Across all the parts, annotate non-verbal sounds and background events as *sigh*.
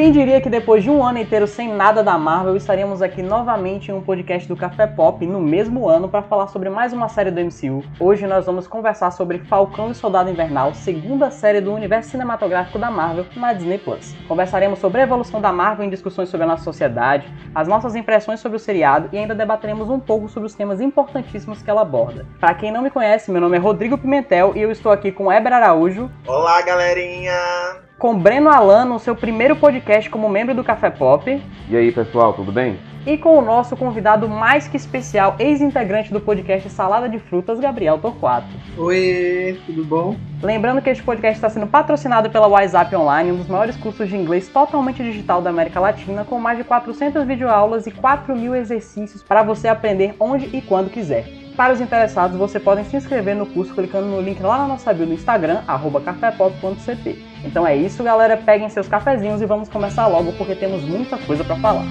Quem diria que depois de um ano inteiro sem nada da Marvel, estaríamos aqui novamente em um podcast do Café Pop no mesmo ano para falar sobre mais uma série do MCU. Hoje nós vamos conversar sobre Falcão e Soldado Invernal, segunda série do universo cinematográfico da Marvel na Disney Plus. Conversaremos sobre a evolução da Marvel em discussões sobre a nossa sociedade, as nossas impressões sobre o seriado e ainda debateremos um pouco sobre os temas importantíssimos que ela aborda. Para quem não me conhece, meu nome é Rodrigo Pimentel e eu estou aqui com Eber Araújo. Olá, galerinha! Com Breno Alano, seu primeiro podcast como membro do Café Pop. E aí, pessoal, tudo bem? E com o nosso convidado mais que especial, ex-integrante do podcast Salada de Frutas, Gabriel Torquato. Oi, tudo bom? Lembrando que este podcast está sendo patrocinado pela WhatsApp Online, um dos maiores cursos de inglês totalmente digital da América Latina, com mais de 400 videoaulas e 4 mil exercícios para você aprender onde e quando quiser. Para os interessados, você podem se inscrever no curso clicando no link lá na nossa bio no Instagram, cafépop.ct. Então é isso, galera. Peguem seus cafezinhos e vamos começar logo porque temos muita coisa para falar.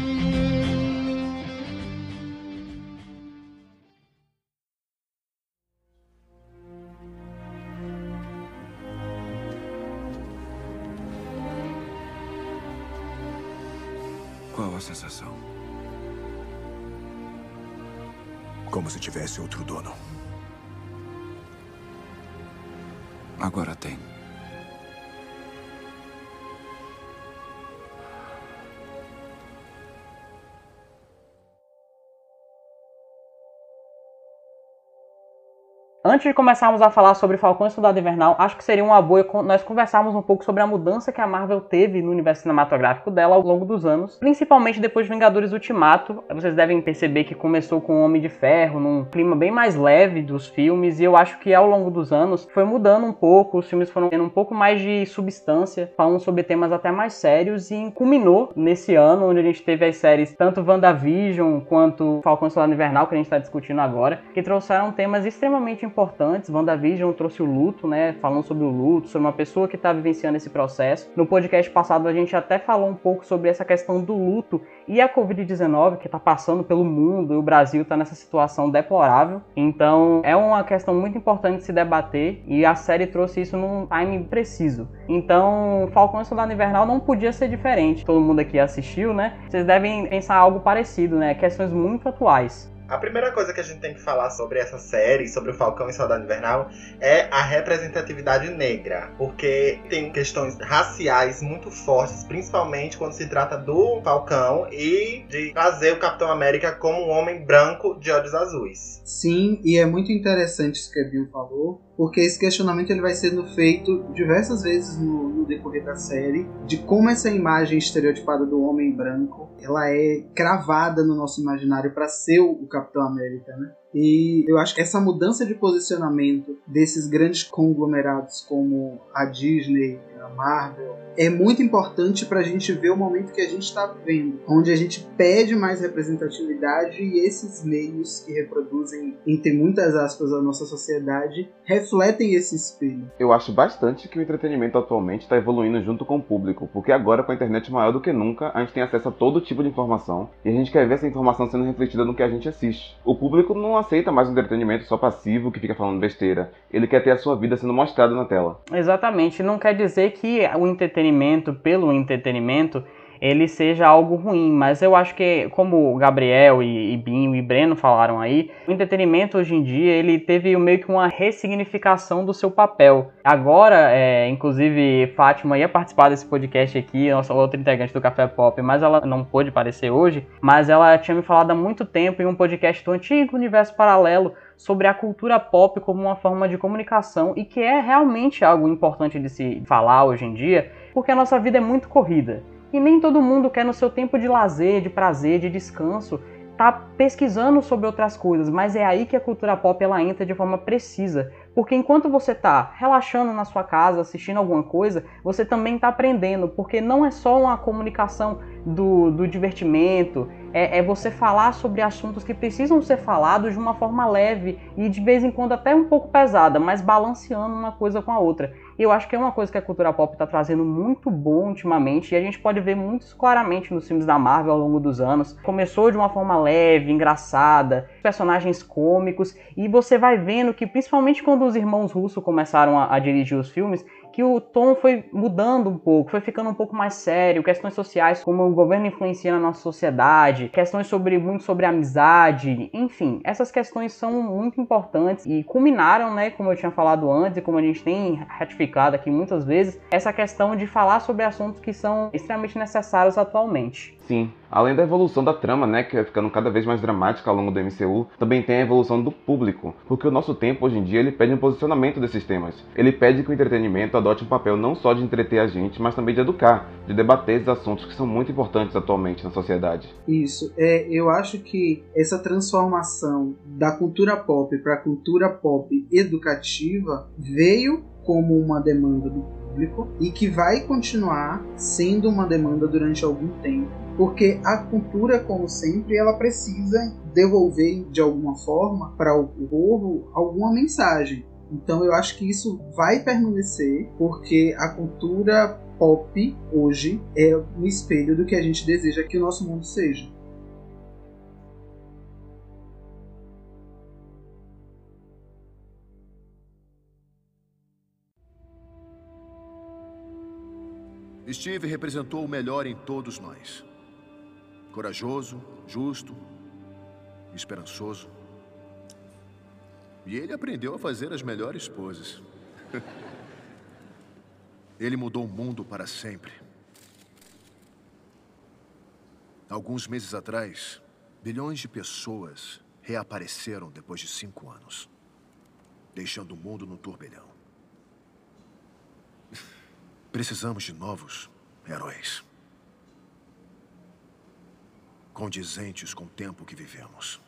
Antes de começarmos a falar sobre Falcão e Soldado Invernal, acho que seria uma boa nós conversarmos um pouco sobre a mudança que a Marvel teve no universo cinematográfico dela ao longo dos anos, principalmente depois de Vingadores Ultimato. Vocês devem perceber que começou com o Homem de Ferro, num clima bem mais leve dos filmes, e eu acho que ao longo dos anos foi mudando um pouco, os filmes foram tendo um pouco mais de substância, falando sobre temas até mais sérios, e culminou nesse ano, onde a gente teve as séries tanto WandaVision quanto Falcão e Soldado Invernal, que a gente está discutindo agora, que trouxeram temas extremamente importantes. WandaVision trouxe o luto, né? Falando sobre o luto, sobre uma pessoa que está vivenciando esse processo. No podcast passado a gente até falou um pouco sobre essa questão do luto e a Covid-19 que está passando pelo mundo e o Brasil está nessa situação deplorável. Então é uma questão muito importante de se debater e a série trouxe isso num time preciso. Então Falcão e Soldado Invernal não podia ser diferente. Todo mundo aqui assistiu, né? Vocês devem pensar algo parecido, né? Questões muito atuais. A primeira coisa que a gente tem que falar sobre essa série, sobre o Falcão e Soldado Invernal, é a representatividade negra. Porque tem questões raciais muito fortes, principalmente quando se trata do Falcão e de trazer o Capitão América como um homem branco de olhos azuis. Sim, e é muito interessante isso que a Bill falou, porque esse questionamento ele vai sendo feito diversas vezes no, no, decorrer da série de como essa imagem estereotipada do homem branco ela é cravada no nosso imaginário para ser o Capitão América, né? E eu acho que essa mudança de posicionamento desses grandes conglomerados como a Disney, a Marvel, é muito importante para a gente ver o momento que a gente está vivendo, onde a gente pede mais representatividade e esses meios que reproduzem, entre muitas aspas, a nossa sociedade, refletem esse espelho. Eu acho bastante que o entretenimento atualmente está evoluindo junto com o público, porque agora com a internet maior do que nunca, a gente tem acesso a todo tipo de informação e a gente quer ver essa informação sendo refletida no que a gente assiste. O público não aceita mais um entretenimento só passivo que fica falando besteira. Ele quer ter a sua vida sendo mostrada na tela. Exatamente. Não quer dizer que o entretenimento pelo entretenimento ele seja algo ruim, mas eu acho que, como o Gabriel e, e Binho e Breno falaram aí, o entretenimento hoje em dia ele teve meio que uma ressignificação do seu papel. Agora, é, inclusive, Fátima ia participar desse podcast aqui, nossa outra integrante do Café Pop, mas ela não pôde aparecer hoje, mas ela tinha me falado há muito tempo em um podcast do antigo Universo Paralelo sobre a cultura pop como uma forma de comunicação e que é realmente algo importante de se falar hoje em dia, porque a nossa vida é muito corrida. E nem todo mundo quer no seu tempo de lazer, de prazer, de descanso, tá pesquisando sobre outras coisas, mas é aí que a cultura pop ela entra de forma precisa, porque enquanto você está relaxando na sua casa, assistindo alguma coisa, você também está aprendendo, porque não é só uma comunicação do, do divertimento, é, é, você falar sobre assuntos que precisam ser falados de uma forma leve e de vez em quando até um pouco pesada, mas balanceando uma coisa com a outra. Eu acho que é uma coisa que a cultura pop está trazendo muito bom ultimamente e a gente pode ver muito claramente nos filmes da Marvel ao longo dos anos. Começou de uma forma leve, engraçada, personagens cômicos e você vai vendo que principalmente quando os irmãos russos começaram a, a dirigir os filmes, que o tom foi mudando um pouco, foi ficando um pouco mais sério, questões sociais como o governo influencia na nossa sociedade, questões sobre muito sobre amizade, enfim, essas questões são muito importantes e culminaram, né, como eu tinha falado antes e como a gente tem ratificado aqui muitas vezes, essa questão de falar sobre assuntos que são extremamente necessários atualmente. Sim, além da evolução da trama, né, que vai ficando cada vez mais dramática ao longo do MCU, também tem a evolução do público, porque o nosso tempo hoje em dia ele pede um posicionamento desses temas. Ele pede que o entretenimento adote um papel não só de entreter a gente, mas também de educar, de debater esses assuntos que são muito importantes atualmente na sociedade. Isso, é, eu acho que essa transformação da cultura pop para a cultura pop educativa veio como uma demanda do público e que vai continuar sendo uma demanda durante algum tempo porque a cultura, como sempre, ela precisa devolver de alguma forma para o povo alguma mensagem. Então eu acho que isso vai permanecer, porque a cultura pop hoje é um espelho do que a gente deseja que o nosso mundo seja. Steve representou o melhor em todos nós. Corajoso, justo, esperançoso. E ele aprendeu a fazer as melhores poses. *laughs* ele mudou o mundo para sempre. Alguns meses atrás, bilhões de pessoas reapareceram depois de cinco anos, deixando o mundo no turbilhão. Precisamos de novos heróis condizentes com o tempo que vivemos.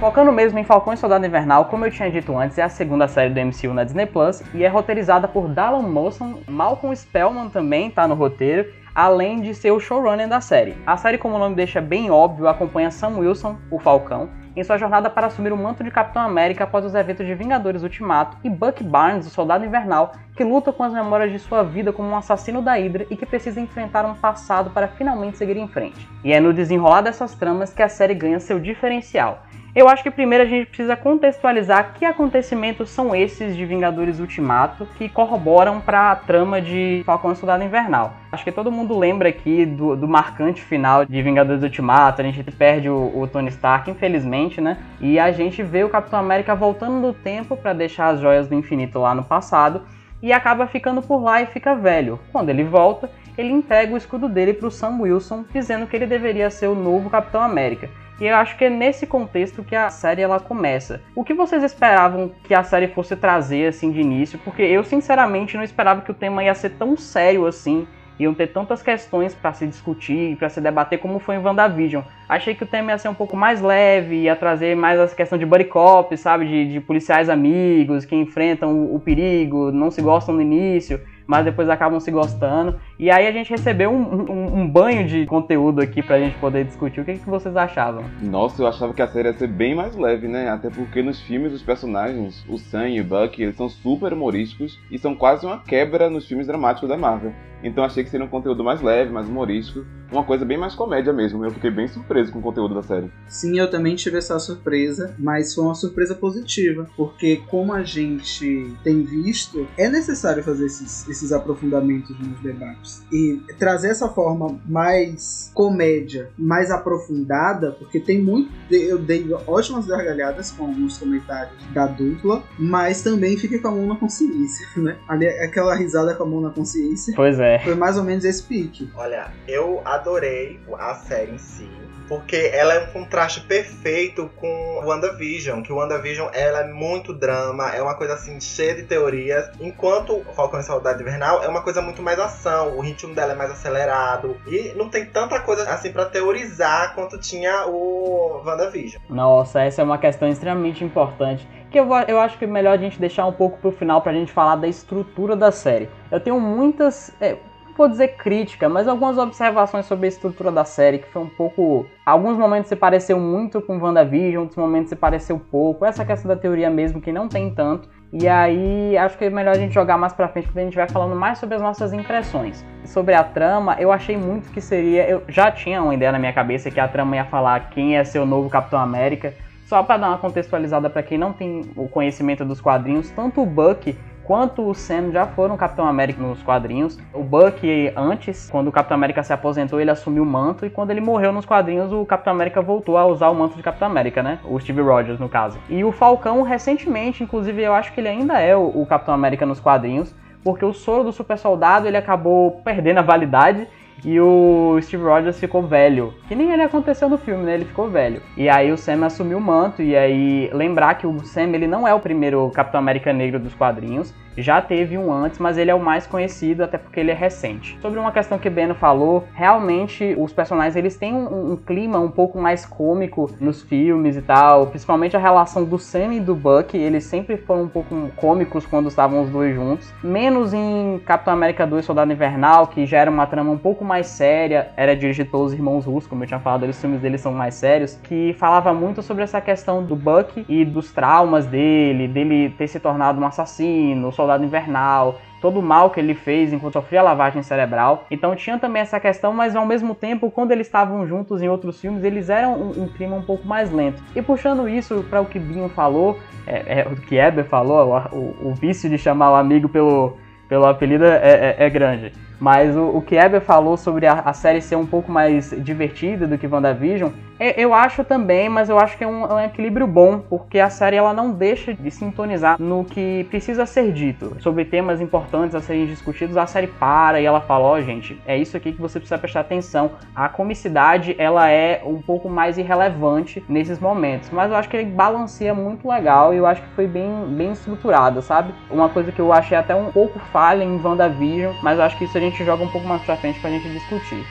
Focando mesmo em Falcão e Soldado Invernal, como eu tinha dito antes, é a segunda série do MCU na Disney Plus e é roteirizada por Dallan Mawson, Malcolm Spellman também tá no roteiro, além de ser o showrunner da série. A série, como o nome deixa bem óbvio, acompanha Sam Wilson, o Falcão, em sua jornada para assumir o manto de Capitão América após os eventos de Vingadores Ultimato, e Buck Barnes, o Soldado Invernal, que luta com as memórias de sua vida como um assassino da Hydra e que precisa enfrentar um passado para finalmente seguir em frente. E é no desenrolar dessas tramas que a série ganha seu diferencial eu acho que primeiro a gente precisa contextualizar que acontecimentos são esses de Vingadores Ultimato que corroboram para a trama de Falcão e Soldado Invernal. Acho que todo mundo lembra aqui do, do marcante final de Vingadores Ultimato, a gente perde o, o, Tony Stark, infelizmente, né? E a gente vê o Capitão América voltando no tempo para deixar as joias do infinito lá no passado e acaba ficando por lá e fica velho. Quando ele volta, ele entrega o escudo dele para o Sam Wilson, dizendo que ele deveria ser o novo Capitão América. E eu acho que é nesse contexto que a série ela começa. O que vocês esperavam que a série fosse trazer assim de início? Porque eu sinceramente não esperava que o tema ia ser tão sério assim iam ter tantas questões para se discutir, para se debater como foi em WandaVision. Achei que o tema ia ser um pouco mais leve, ia trazer mais essa questão de buddy cop, sabe, de, de policiais amigos que enfrentam o, o, perigo, não se gostam no início mas depois acabam se gostando. E aí a gente recebeu um, um, um banho de conteúdo aqui pra gente poder discutir. O que, que vocês achavam? Nossa, eu achava que a série ia ser bem mais leve, né? Até porque nos filmes os personagens, o Sam e o Buck, eles são super humorísticos e são quase uma quebra nos filmes dramáticos da Marvel. Então achei que seria um conteúdo mais leve, mais humorístico, uma coisa bem mais comédia mesmo. Eu fiquei bem surpreso com o conteúdo da série. Sim, eu também tive essa surpresa, mas foi uma surpresa positiva, porque como a gente tem visto, é necessário fazer esses, esses aprofundamentos nos debates e trazer essa forma mais comédia, mais aprofundada, porque tem muito, eu dei ótimas gargalhadas com alguns comentários da dupla, mas também fiquei com a mão na consciência, *laughs* né? Ali, aquela risada com a mão na consciência. Pois é. Foi mais ou menos esse pique. Olha, eu adorei a série em si porque ela é um contraste perfeito com WandaVision, que WandaVision ela é muito drama, é uma coisa assim cheia de teorias, enquanto Falcão e Saudade Invernal é uma coisa muito mais ação, o ritmo dela é mais acelerado e não tem tanta coisa assim para teorizar quanto tinha o WandaVision. Nossa, essa é uma questão extremamente importante que eu, eu acho que é melhor a gente deixar um pouco pro final pra gente falar da estrutura da série. Eu tenho muitas. É, vou dizer crítica, mas algumas observações sobre a estrutura da série, que foi um pouco. Alguns momentos se pareceu muito com WandaVision, outros momentos se pareceu pouco. Essa questão da teoria mesmo, que não tem tanto. E aí, acho que é melhor a gente jogar mais pra frente, quando a gente vai falando mais sobre as nossas impressões. Sobre a trama, eu achei muito que seria. Eu já tinha uma ideia na minha cabeça que a trama ia falar quem ser o novo Capitão América. Só para dar uma contextualizada para quem não tem o conhecimento dos quadrinhos, tanto o Buck quanto o Sam já foram Capitão América nos quadrinhos. O Buck, antes, quando o Capitão América se aposentou, ele assumiu o manto, e quando ele morreu nos quadrinhos, o Capitão América voltou a usar o manto de Capitão América, né? O Steve Rogers, no caso. E o Falcão, recentemente, inclusive, eu acho que ele ainda é o, o Capitão América nos quadrinhos, porque o soro do super soldado ele acabou perdendo a validade e o Steve Rogers ficou velho. Que nem ele aconteceu no filme, né? Ele ficou velho. E aí o Sam assumiu o manto. E aí, lembrar que o Sam ele não é o primeiro Capitão América negro dos quadrinhos. Já teve um antes, mas ele é o mais conhecido, até porque ele é recente. Sobre uma questão que Beno falou, realmente os personagens eles têm um, um, clima um pouco mais cômico nos filmes e tal, principalmente a relação do Sam e do Buck, eles sempre foram um pouco cômicos quando estavam os dois juntos. Menos em Capitão América 2 Soldado Invernal, que já era uma trama um pouco mais séria, era dirigido pelos irmãos russos, como eu tinha falado, os filmes deles são mais sérios, que falava muito sobre essa questão do Buck e dos traumas dele, dele ter se tornado um assassino, Soldado Invernal, todo o mal que ele fez enquanto sofria lavagem cerebral. Então tinha também essa questão, mas ao mesmo tempo, quando eles estavam juntos em outros filmes, eles eram um, um clima um pouco mais lento. E puxando isso para o que Binho falou, é, é, o que Eber falou, o, o, vício de chamar o amigo pelo, pelo apelido é, é, é grande. Mas o, o que Eber falou sobre a, a, série ser um pouco mais divertida do que WandaVision, eu acho também, mas eu acho que é um, é um, equilíbrio bom, porque a série ela não deixa de sintonizar no que precisa ser dito. Sobre temas importantes a serem discutidos, a série para e ela fala, ó oh, gente, é isso aqui que você precisa prestar atenção. A comicidade, ela é um pouco mais irrelevante nesses momentos, mas eu acho que ele balanceia muito legal e eu acho que foi bem, bem estruturado, sabe? Uma coisa que eu achei até um pouco falha em WandaVision, mas eu acho que isso a gente joga um pouco mais pra frente pra gente discutir.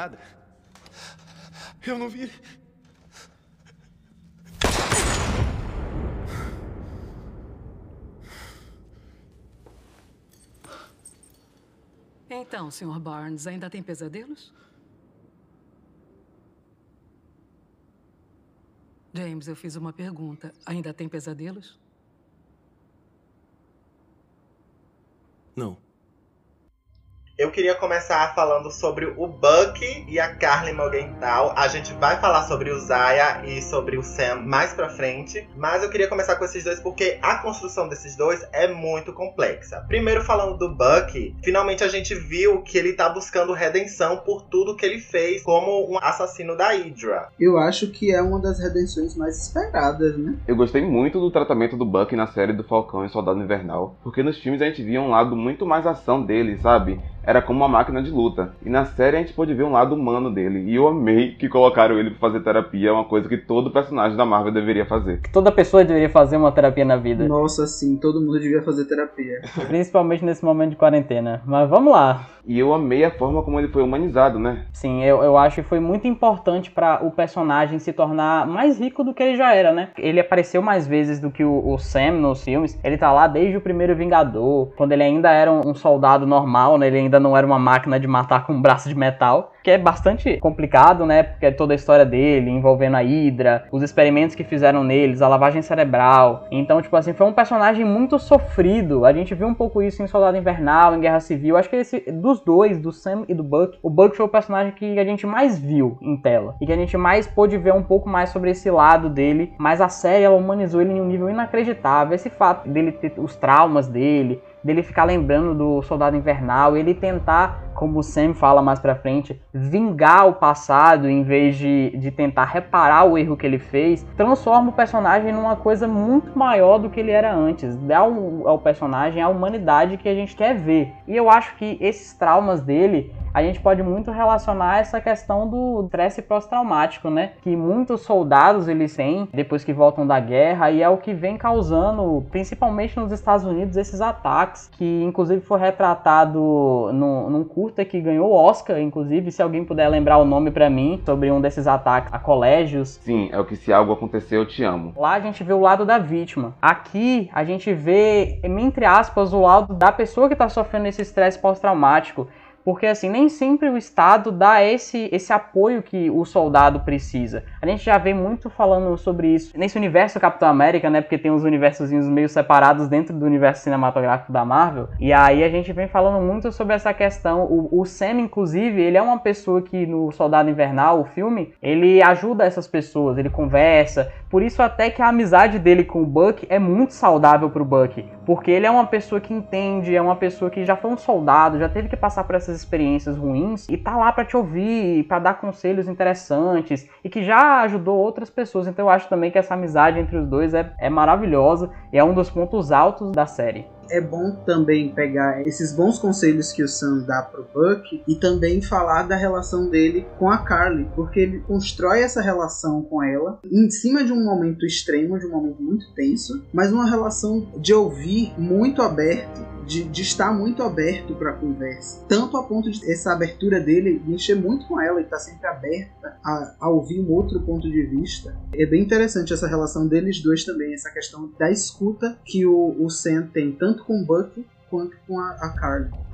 Nada. Eu não vi. Então, Sr. Barnes, ainda tem pesadelos? James, eu fiz uma pergunta. Ainda tem pesadelos? Não. Eu queria começar falando sobre o Buck e a Carly Morgenthau. A gente vai falar sobre o Zaya e sobre o Sam mais pra frente. Mas eu queria começar com esses dois porque a construção desses dois é muito complexa. Primeiro, falando do Buck, finalmente a gente viu que ele tá buscando redenção por tudo que ele fez como um assassino da Hydra. Eu acho que é uma das redenções mais esperadas, né? Eu gostei muito do tratamento do Buck na série do Falcão e Soldado Invernal. Porque nos filmes a gente via um lado muito mais ação dele, sabe? Era como uma máquina de luta. E na série a gente pôde ver um lado humano dele. E eu amei que colocaram ele pra fazer terapia, é uma coisa que todo personagem da Marvel deveria fazer. Que toda pessoa deveria fazer uma terapia na vida. Nossa, sim, todo mundo devia fazer terapia. *laughs* Principalmente nesse momento de quarentena. Mas vamos lá. E eu amei a forma como ele foi humanizado, né? Sim, eu, eu acho que foi muito importante para o personagem se tornar mais rico do que ele já era, né? Ele apareceu mais vezes do que o, o Sam nos filmes. Ele tá lá desde o primeiro Vingador, quando ele ainda era um soldado normal, né? Ele ainda não era uma máquina de matar com um braço de metal que é bastante complicado, né? Porque é toda a história dele envolvendo a Hydra, os experimentos que fizeram neles, a lavagem cerebral. Então, tipo assim, foi um personagem muito sofrido. A gente viu um pouco isso em Soldado Invernal, em Guerra Civil. Acho que esse dos dois, do Sam e do Buck, o Buck foi o personagem que a gente mais viu em tela e que a gente mais pôde ver um pouco mais sobre esse lado dele. Mas a série ela humanizou ele em um nível inacreditável. Esse fato dele ter os traumas dele, dele ficar lembrando do Soldado Invernal, ele tentar, como o Sam fala mais pra frente, vingar o passado em vez de, de tentar reparar o erro que ele fez, transforma o personagem numa coisa muito maior do que ele era antes, dá ao, ao personagem a humanidade que a gente quer ver. E eu acho que esses traumas dele a gente pode muito relacionar essa questão do estresse pós-traumático, né? Que muitos soldados eles têm depois que voltam da guerra e é o que vem causando, principalmente nos Estados Unidos, esses ataques, que inclusive foi retratado no, num curta que ganhou o Oscar, inclusive, se alguém puder lembrar o nome para mim, sobre um desses ataques a colégios. Sim, é o que se algo acontecer eu te amo. Lá a gente vê o lado da vítima. Aqui a gente vê, entre aspas, o lado da pessoa que está sofrendo esse estresse pós-traumático. Porque assim, nem sempre o Estado dá esse, esse apoio que o soldado precisa. A gente já vem muito falando sobre isso nesse universo Capitão América, né? Porque tem uns universozinhos meio separados dentro do universo cinematográfico da Marvel. E aí a gente vem falando muito sobre essa questão. O, o Sam, inclusive, ele é uma pessoa que no Soldado Invernal, o filme, ele ajuda essas pessoas, ele conversa. Por isso até que a amizade dele com o Buck é muito saudável pro Buck. Porque ele é uma pessoa que entende, é uma pessoa que já foi um soldado, já teve que passar por essas experiências ruins e tá lá para te ouvir, para dar conselhos interessantes e que já ajudou outras pessoas. Então eu acho também que essa amizade entre os dois é, é maravilhosa e é um dos pontos altos da série é bom também pegar esses bons conselhos que o Sam dá pro Buck e também falar da relação dele com a Carly, porque ele constrói essa relação com ela em cima de um momento extremo, de um momento muito tenso, mas uma relação de ouvir muito aberto de, de estar muito aberto para a conversa. Tanto a ponto de essa abertura dele mexer muito com ela e estar tá sempre aberta a, a, ouvir um outro ponto de vista. É bem interessante essa relação deles dois também, essa questão da escuta que o, o Sam tem tanto com o Buck quanto com a, a.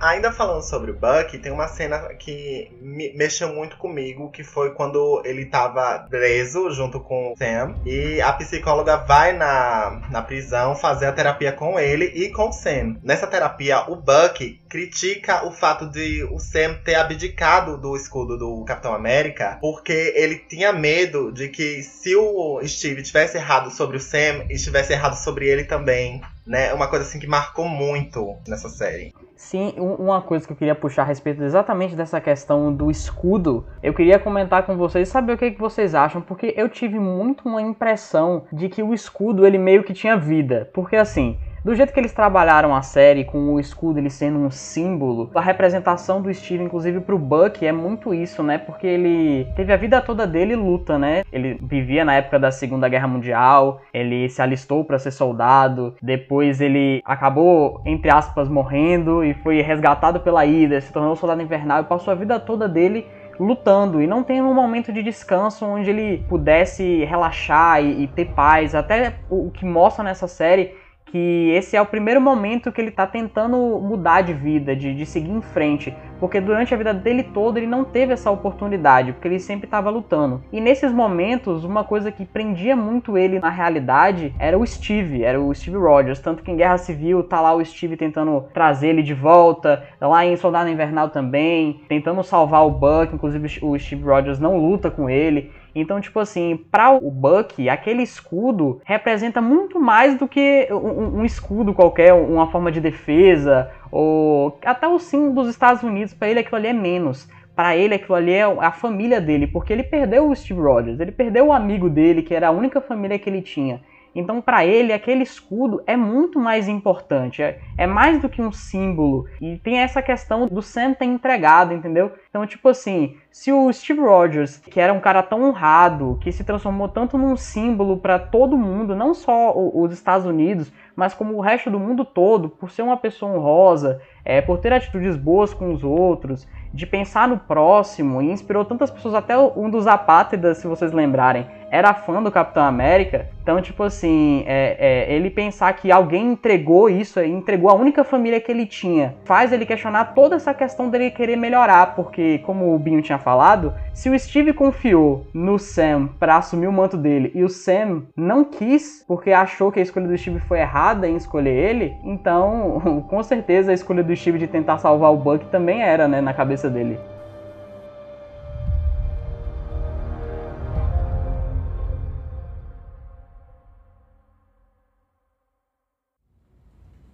Ainda falando sobre o Buck, tem uma cena que me mexeu muito comigo, que foi quando ele tava preso junto com o Sam. E a psicóloga vai na, na prisão fazer a terapia com ele e com o Sam. Nessa terapia, o Buck critica o fato de o Sam ter abdicado do escudo do Capitão América, porque ele tinha medo de que se o Steve tivesse errado sobre o Sam, estivesse errado sobre ele também né? Uma coisa assim que marcou muito nessa série. Sim, uma coisa que eu queria puxar a respeito exatamente dessa questão do escudo, eu queria comentar com vocês, saber o que, que vocês acham, porque eu tive muito uma impressão de que o escudo ele meio que tinha vida. Porque assim, do jeito que eles trabalharam a série, com o escudo ele sendo um símbolo, a representação do Steve, inclusive pro Buck, é muito isso, né? Porque ele teve a vida toda dele luta, né? Ele vivia na época da Segunda Guerra Mundial, ele se alistou para ser soldado, depois ele acabou, entre aspas, morrendo e foi resgatado pela Hydra, se tornou soldado invernal e passou a vida toda dele lutando e não tem um momento de descanso onde ele pudesse relaxar e, e ter paz. Até o que mostra nessa série que esse é o primeiro momento que ele está tentando mudar de vida, de, de seguir em frente, porque durante a vida dele toda ele não teve essa oportunidade, porque ele sempre estava lutando. E nesses momentos, uma coisa que prendia muito ele na realidade era o Steve, era o Steve Rogers, tanto que em Guerra Civil tá lá o Steve tentando trazer ele de volta, lá em Soldado Invernal também, tentando salvar o Buck, inclusive o Steve Rogers não luta com ele. Então, tipo assim, para o Buck, aquele escudo representa muito mais do que um, um escudo qualquer, uma forma de defesa, ou até o símbolo dos Estados Unidos, para ele aquilo ali é menos. Para ele aquilo ali é a família dele, porque ele perdeu o Steve Rogers, ele perdeu o amigo dele, que era a única família que ele tinha. Então, para ele, aquele escudo é muito mais importante, é, é, mais do que um símbolo. E tem essa questão do Sam ter entregado, entendeu? Então, tipo assim, se o Steve Rogers, que era um cara tão honrado, que se transformou tanto num símbolo para todo mundo, não só os Estados Unidos, mas como o resto do mundo todo, por ser uma pessoa honrosa, é, por ter atitudes boas com os outros, de pensar no próximo, e inspirou tantas pessoas, até um dos apátridas, se vocês lembrarem, era fã do Capitão América. Então, tipo assim, é, é, ele pensar que alguém entregou isso, entregou a única família que ele tinha, faz ele questionar toda essa questão dele querer melhorar, porque, como o Binho tinha falado, se o Steve confiou no Sam para assumir o manto dele e o Sam não quis, porque achou que a escolha do Steve foi errada em escolher ele, então, *laughs* com certeza a escolha do Steve de tentar salvar o Buck também era, né, na cabeça dele.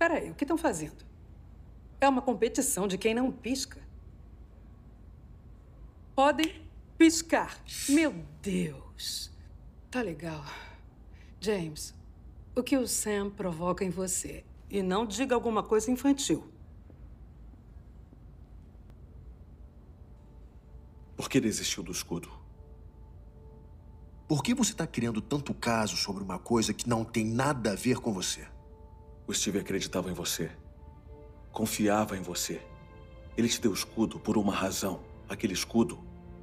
Peraí, o que estão fazendo? É uma competição de quem não pisca. Podem piscar. Meu Deus. Tá legal. James, o que o Sam provoca em você? E não diga alguma coisa infantil. Por que desistiu do escudo? Por que você está criando tanto caso sobre uma coisa que não tem nada a ver com você? O Steve acreditava em você. Confiava em você. Ele te deu o escudo por uma razão. Aquele escudo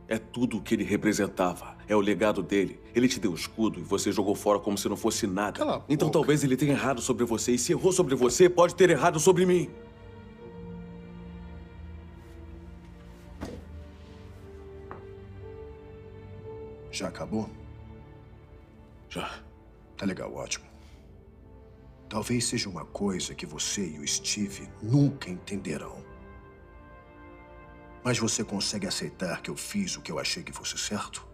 é tudo o que ele representava. É o legado dele. Ele te deu o escudo e você jogou fora como se não fosse nada. Cala então boca. talvez ele tenha errado sobre você. E se errou sobre você, pode ter errado sobre mim. Já acabou? Já. Tá legal, ótimo. Talvez seja uma coisa que você e o Steve nunca entenderão. Mas você consegue aceitar que eu fiz o que eu achei que fosse certo?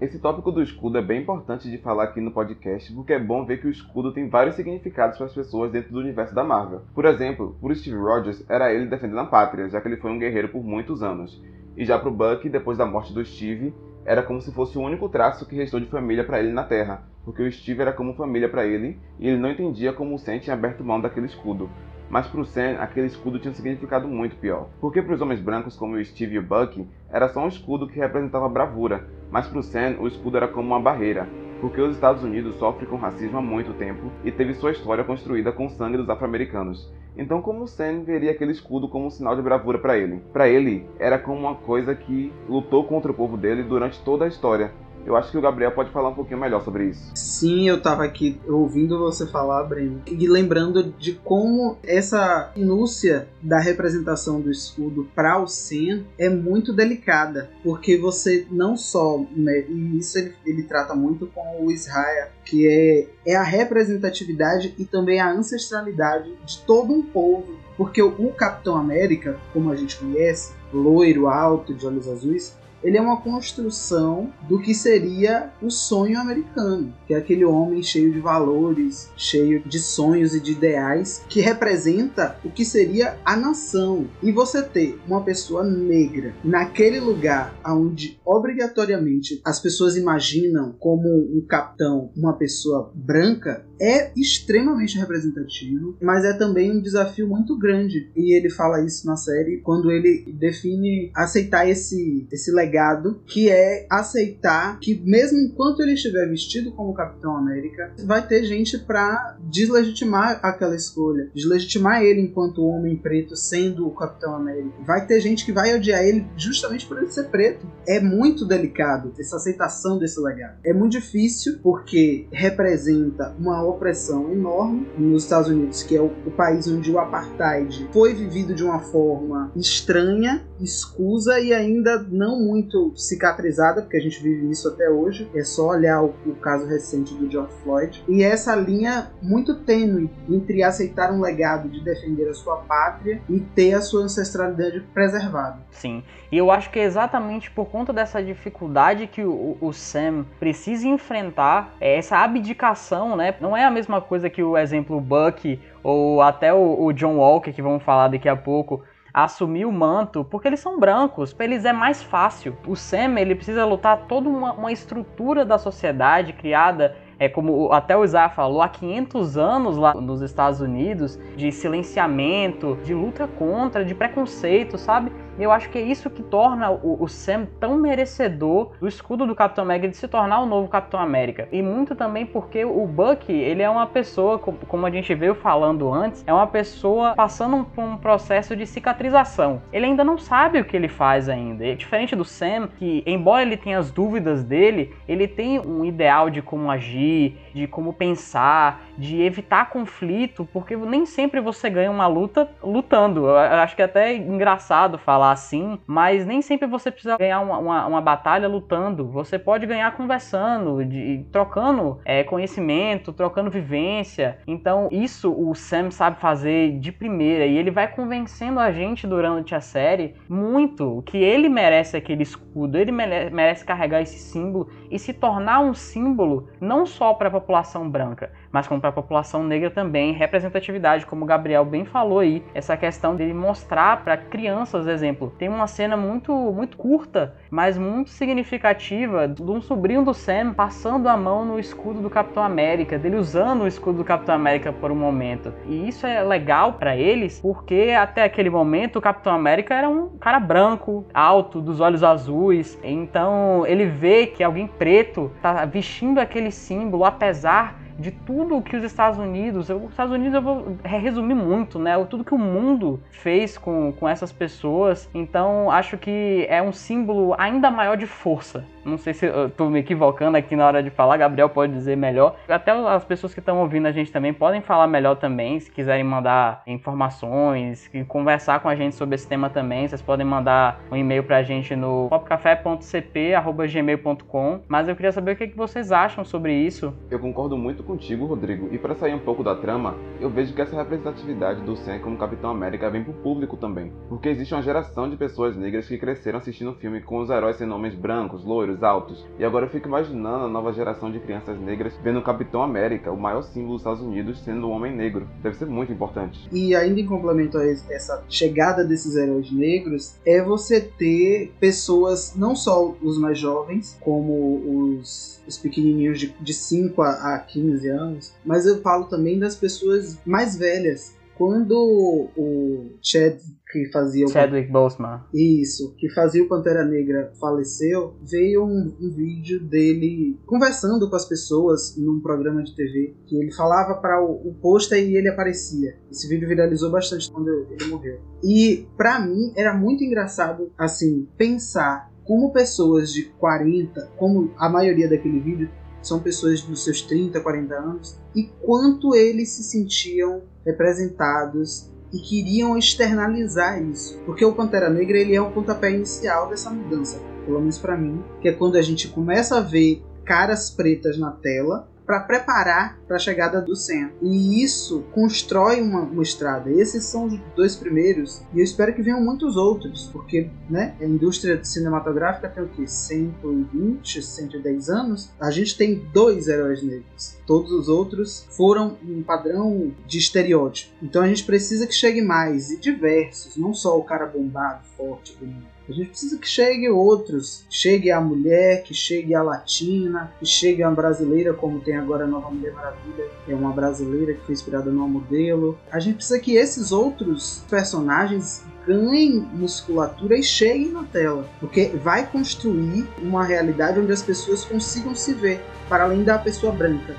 Esse tópico do escudo é bem importante de falar aqui no podcast, porque é bom ver que o escudo tem vários significados para as pessoas dentro do universo da Marvel. Por exemplo, por Steve Rogers era ele defendendo a pátria, já que ele foi um guerreiro por muitos anos. E já pro Bucky, depois da morte do Steve, era como se fosse o único traço que restou de família para ele na Terra, porque o Steve era como família para ele e ele não entendia como o Sam tinha aberto mão daquele escudo. Mas pro Sam, aquele escudo tinha significado muito pior. Porque para os homens brancos como o Steve e o Bucky, era só um escudo que representava bravura, mas pro Sam, o escudo era como uma barreira, porque os Estados Unidos sofrem com racismo há muito tempo e teve sua história construída com o sangue dos afro-americanos. Então, como Sam veria aquele escudo como um sinal de bravura para ele? Para ele, era como uma coisa que lutou contra o povo dele durante toda a história. Eu acho que o Gabriel pode falar um pouquinho melhor sobre isso. Sim, eu tava aqui ouvindo você falar, Breno, e lembrando de como essa minúcia da representação do escudo para o Sen é muito delicada, porque você não só, né, e isso ele, ele trata muito com o Israel, que é, é a representatividade e também a ancestralidade de todo um povo, porque o Capitão América, como a gente conhece, loiro, alto, de olhos azuis, ele é uma construção do que seria o sonho americano, que é aquele homem cheio de valores, cheio de sonhos e de ideais, que representa o que seria a nação. E você ter uma pessoa negra naquele lugar onde obrigatoriamente as pessoas imaginam como um capitão uma pessoa branca é extremamente representativo, mas é também um desafio muito grande. E ele fala isso na série quando ele define aceitar esse, esse legado, que é aceitar que mesmo enquanto ele estiver vestido como Capitão América, vai ter gente para deslegitimar aquela escolha, deslegitimar ele enquanto homem preto sendo o Capitão América. Vai ter gente que vai odiar ele justamente por ele ser preto. É muito delicado essa aceitação desse legado. É muito difícil porque representa uma opressão enorme nos Estados Unidos, que é o, o, país onde o apartheid foi vivido de uma forma estranha, escusa e ainda não muito cicatrizada, porque a gente vive isso até hoje. É só olhar o, o caso recente do George Floyd. E essa linha muito tênue entre aceitar um legado de defender a sua pátria e ter a sua ancestralidade preservada. Sim, e eu acho que é exatamente por conta dessa dificuldade que o, o Sam precisa enfrentar, é essa abdicação, né? Não é a mesma coisa que o exemplo Buck ou até o, o John Walker, que vamos falar daqui a pouco, assumir o manto, porque eles são brancos, para eles é mais fácil. O Sam, ele precisa lutar toda uma, uma estrutura da sociedade criada é como até o Isaiah falou, há 500 anos lá nos Estados Unidos de silenciamento, de luta contra, de preconceito, sabe? Eu acho que é isso que torna o, o, Sam tão merecedor do escudo do Capitão América de se tornar o novo Capitão América. E muito também porque o Bucky, ele é uma pessoa, como a gente veio falando antes, é uma pessoa passando por um processo de cicatrização. Ele ainda não sabe o que ele faz ainda. É diferente do Sam, que embora ele tenha as dúvidas dele, ele tem um ideal de como agir, de como pensar, de evitar conflito, porque nem sempre você ganha uma luta lutando. Eu acho que é até engraçado falar falar assim, mas nem sempre você precisa ganhar uma, uma, uma batalha lutando. Você pode ganhar conversando, de, trocando é, conhecimento, trocando vivência. Então, isso o Sam sabe fazer de primeira e ele vai convencendo a gente durante a série muito que ele merece aquele escudo, ele merece carregar esse símbolo e se tornar um símbolo não só para a população branca, mas como para a população negra também, representatividade, como o Gabriel bem falou aí, essa questão dele mostrar para crianças, exemplo, tem uma cena muito muito curta, mas muito significativa de um sobrinho do Sam passando a mão no escudo do Capitão América, dele usando o escudo do Capitão América por um momento. E isso é legal para eles, porque até aquele momento o Capitão América era um cara branco, alto, dos olhos azuis. Então ele vê que alguém preto tá vestindo aquele símbolo, apesar de tudo que os Estados Unidos, os Estados Unidos eu vou resumir muito, né? Tudo que o mundo fez com, com essas pessoas. Então acho que é um símbolo ainda maior de força. Não sei se eu tô me equivocando aqui na hora de falar, Gabriel pode dizer melhor. Até as pessoas que estão ouvindo a gente também podem falar melhor também, se quiserem mandar informações, conversar com a gente sobre esse tema também, vocês podem mandar um e-mail pra gente no popcafé.cp@gmail.com. Mas eu queria saber o que, que vocês acham sobre isso. Eu concordo muito contigo, Rodrigo. E para sair um pouco da trama, eu vejo que essa representatividade do Sam como Capitão América vem pro público também, porque existe uma geração de pessoas negras que cresceram assistindo o filme com os heróis sendo homens brancos, loiros altos. E agora eu fico imaginando a nova geração de crianças negras vendo o Capitão América, o maior símbolo dos Estados Unidos, sendo um homem negro. Deve ser muito importante. E ainda em complemento a essa chegada desses heróis negros, é você ter pessoas, não só os mais jovens, como os, os pequenininhos de, de 5 a, a 15 anos, mas eu falo também das pessoas mais velhas. Quando o Chad que fazia Chadwick o... Boseman. Isso, que fazia o Pantera Negra faleceu, veio um, um, vídeo dele conversando com as pessoas num programa de TV, que ele falava para o, o pôster e ele aparecia. Esse vídeo viralizou bastante quando ele morreu. E para mim era muito engraçado assim pensar como pessoas de 40, como a maioria daquele vídeo são pessoas dos seus 30, 40 anos, e quanto eles se sentiam representados e queriam externalizar isso. Porque o Pantera Negra ele é o pontapé inicial dessa mudança, pelo menos para mim, que é quando a gente começa a ver caras pretas na tela para preparar para a chegada do Sam. E isso constrói uma, uma, estrada. Esses são os dois primeiros e eu espero que venham muitos outros, porque né, a indústria cinematográfica tem o que 120, 110 anos. A gente tem dois heróis negros. Todos os outros foram um padrão de estereótipo. Então a gente precisa que chegue mais e diversos, não só o cara bombado, forte, bonito. A gente precisa que chegue outros. Chegue a mulher, que chegue a latina, que chegue a brasileira, como tem agora a nova Mulher Maravilha, que é uma brasileira que foi inspirada no modelo. A gente precisa que esses outros personagens ganhem musculatura e cheguem na tela, porque vai construir uma realidade onde as pessoas consigam se ver, para além da pessoa branca.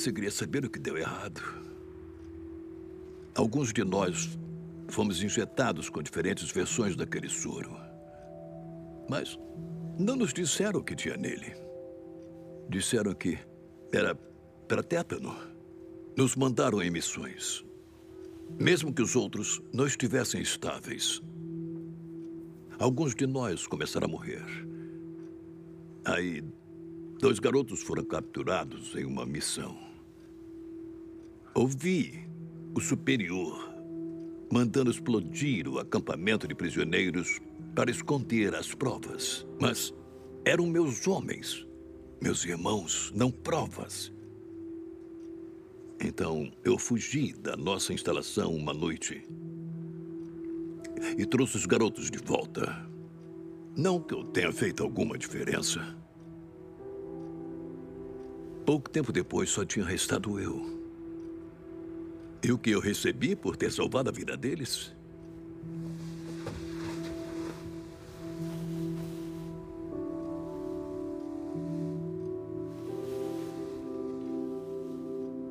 Você queria saber o que deu errado? Alguns de nós fomos injetados com diferentes versões daquele soro. Mas não nos disseram o que tinha nele. Disseram que era para tétano. Nos mandaram em missões. Mesmo que os outros não estivessem estáveis. Alguns de nós começaram a morrer. Aí Dois garotos foram capturados em uma missão. Ouvi o superior mandando explodir o acampamento de prisioneiros para esconder as provas. Mas eram meus homens, meus irmãos, não provas. Então eu fugi da nossa instalação uma noite e trouxe os garotos de volta. Não que eu tenha feito alguma diferença. Pouco tempo depois, só tinha restado eu. E o que eu recebi por ter salvado a vida deles?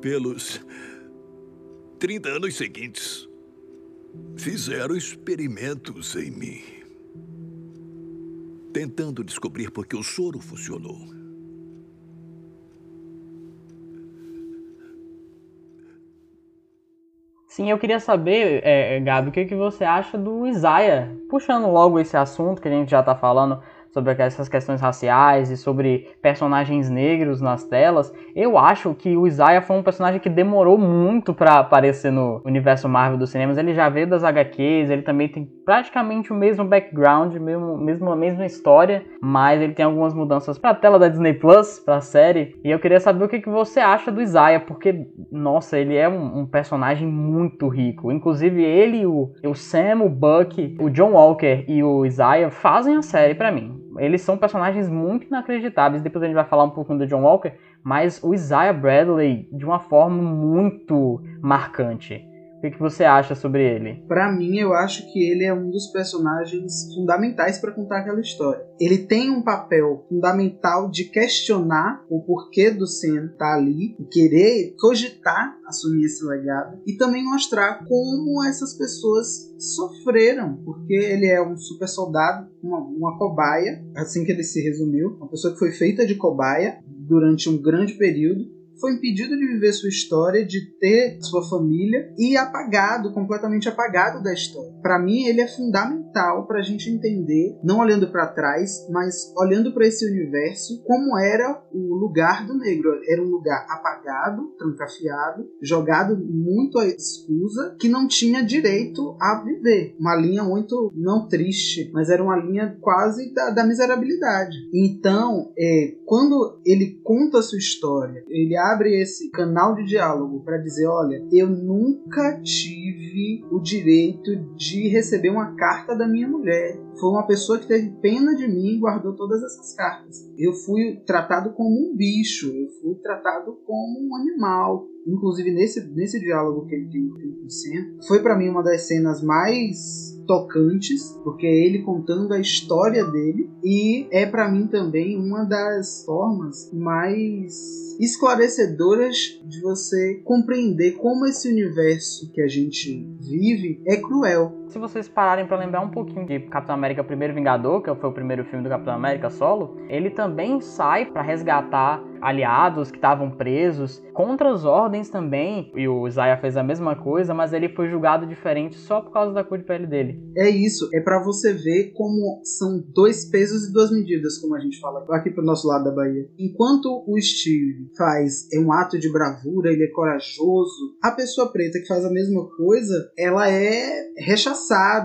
Pelos 30 anos seguintes, fizeram experimentos em mim. Tentando descobrir por que o soro funcionou. Sim, eu queria saber, é, Gabi, o que, que você acha do Isaiah? Puxando logo esse assunto que a gente já está falando sobre essas questões raciais e sobre personagens negros nas telas, eu acho que o Isaiah foi um personagem que demorou muito para aparecer no universo Marvel dos cinemas. Ele já veio das HQs, ele também tem praticamente o mesmo background, mesmo, mesmo a mesma história, mas ele tem algumas mudanças para a tela da Disney Plus, para a série. E eu queria saber o que, que você acha do Isaiah, porque nossa, ele é um, um personagem muito rico. Inclusive ele, o, o Sam, o Buck, o John Walker e o Isaiah fazem a série para mim eles são personagens muito inacreditáveis. Depois a gente vai falar um pouquinho do John Walker, mas o Isaiah Bradley de uma forma muito marcante. O que, você acha sobre ele? Para mim, eu acho que ele é um dos personagens fundamentais para contar aquela história. Ele tem um papel fundamental de questionar o porquê do Sam estar tá ali querer cogitar assumir esse legado e também mostrar como essas pessoas sofreram, porque ele é um super soldado, uma, uma cobaia, assim que ele se resumiu, uma pessoa que foi feita de cobaia durante um grande período foi impedido de viver sua história, de ter sua família e apagado, completamente apagado da história. Para mim, ele é fundamental para a gente entender, não olhando para trás, mas olhando para esse universo, como era o lugar do negro. Era um lugar apagado, trancafiado, jogado muito à escusa, que não tinha direito a viver. Uma linha muito, não triste, mas era uma linha quase da, da miserabilidade. Então, é, quando ele conta a sua história, ele abre esse canal de diálogo para dizer: olha, eu nunca tive o direito de receber uma carta da minha mulher. Foi uma pessoa que teve pena de mim e guardou todas essas cartas. Eu fui tratado como um bicho, eu fui tratado como um animal. Inclusive, nesse, nesse diálogo que ele tem com o Sam, foi para mim uma das cenas mais tocantes, porque é ele contando a história dele e é para mim também uma das formas mais esclarecedoras de você compreender como esse universo que a gente vive é cruel. Se vocês pararem para lembrar um pouquinho de Capitão América Primeiro Vingador, que foi o primeiro filme do Capitão América solo, ele também sai para resgatar aliados que estavam presos, contra as ordens também, e o Isaiah fez a mesma coisa, mas ele foi julgado diferente só por causa da cor de pele dele. É isso, é para você ver como são dois pesos e duas medidas, como a gente fala aqui pro nosso lado da Bahia. Enquanto o Steve faz é um ato de bravura, ele é corajoso, a pessoa preta que faz a mesma coisa, ela é rechaçada,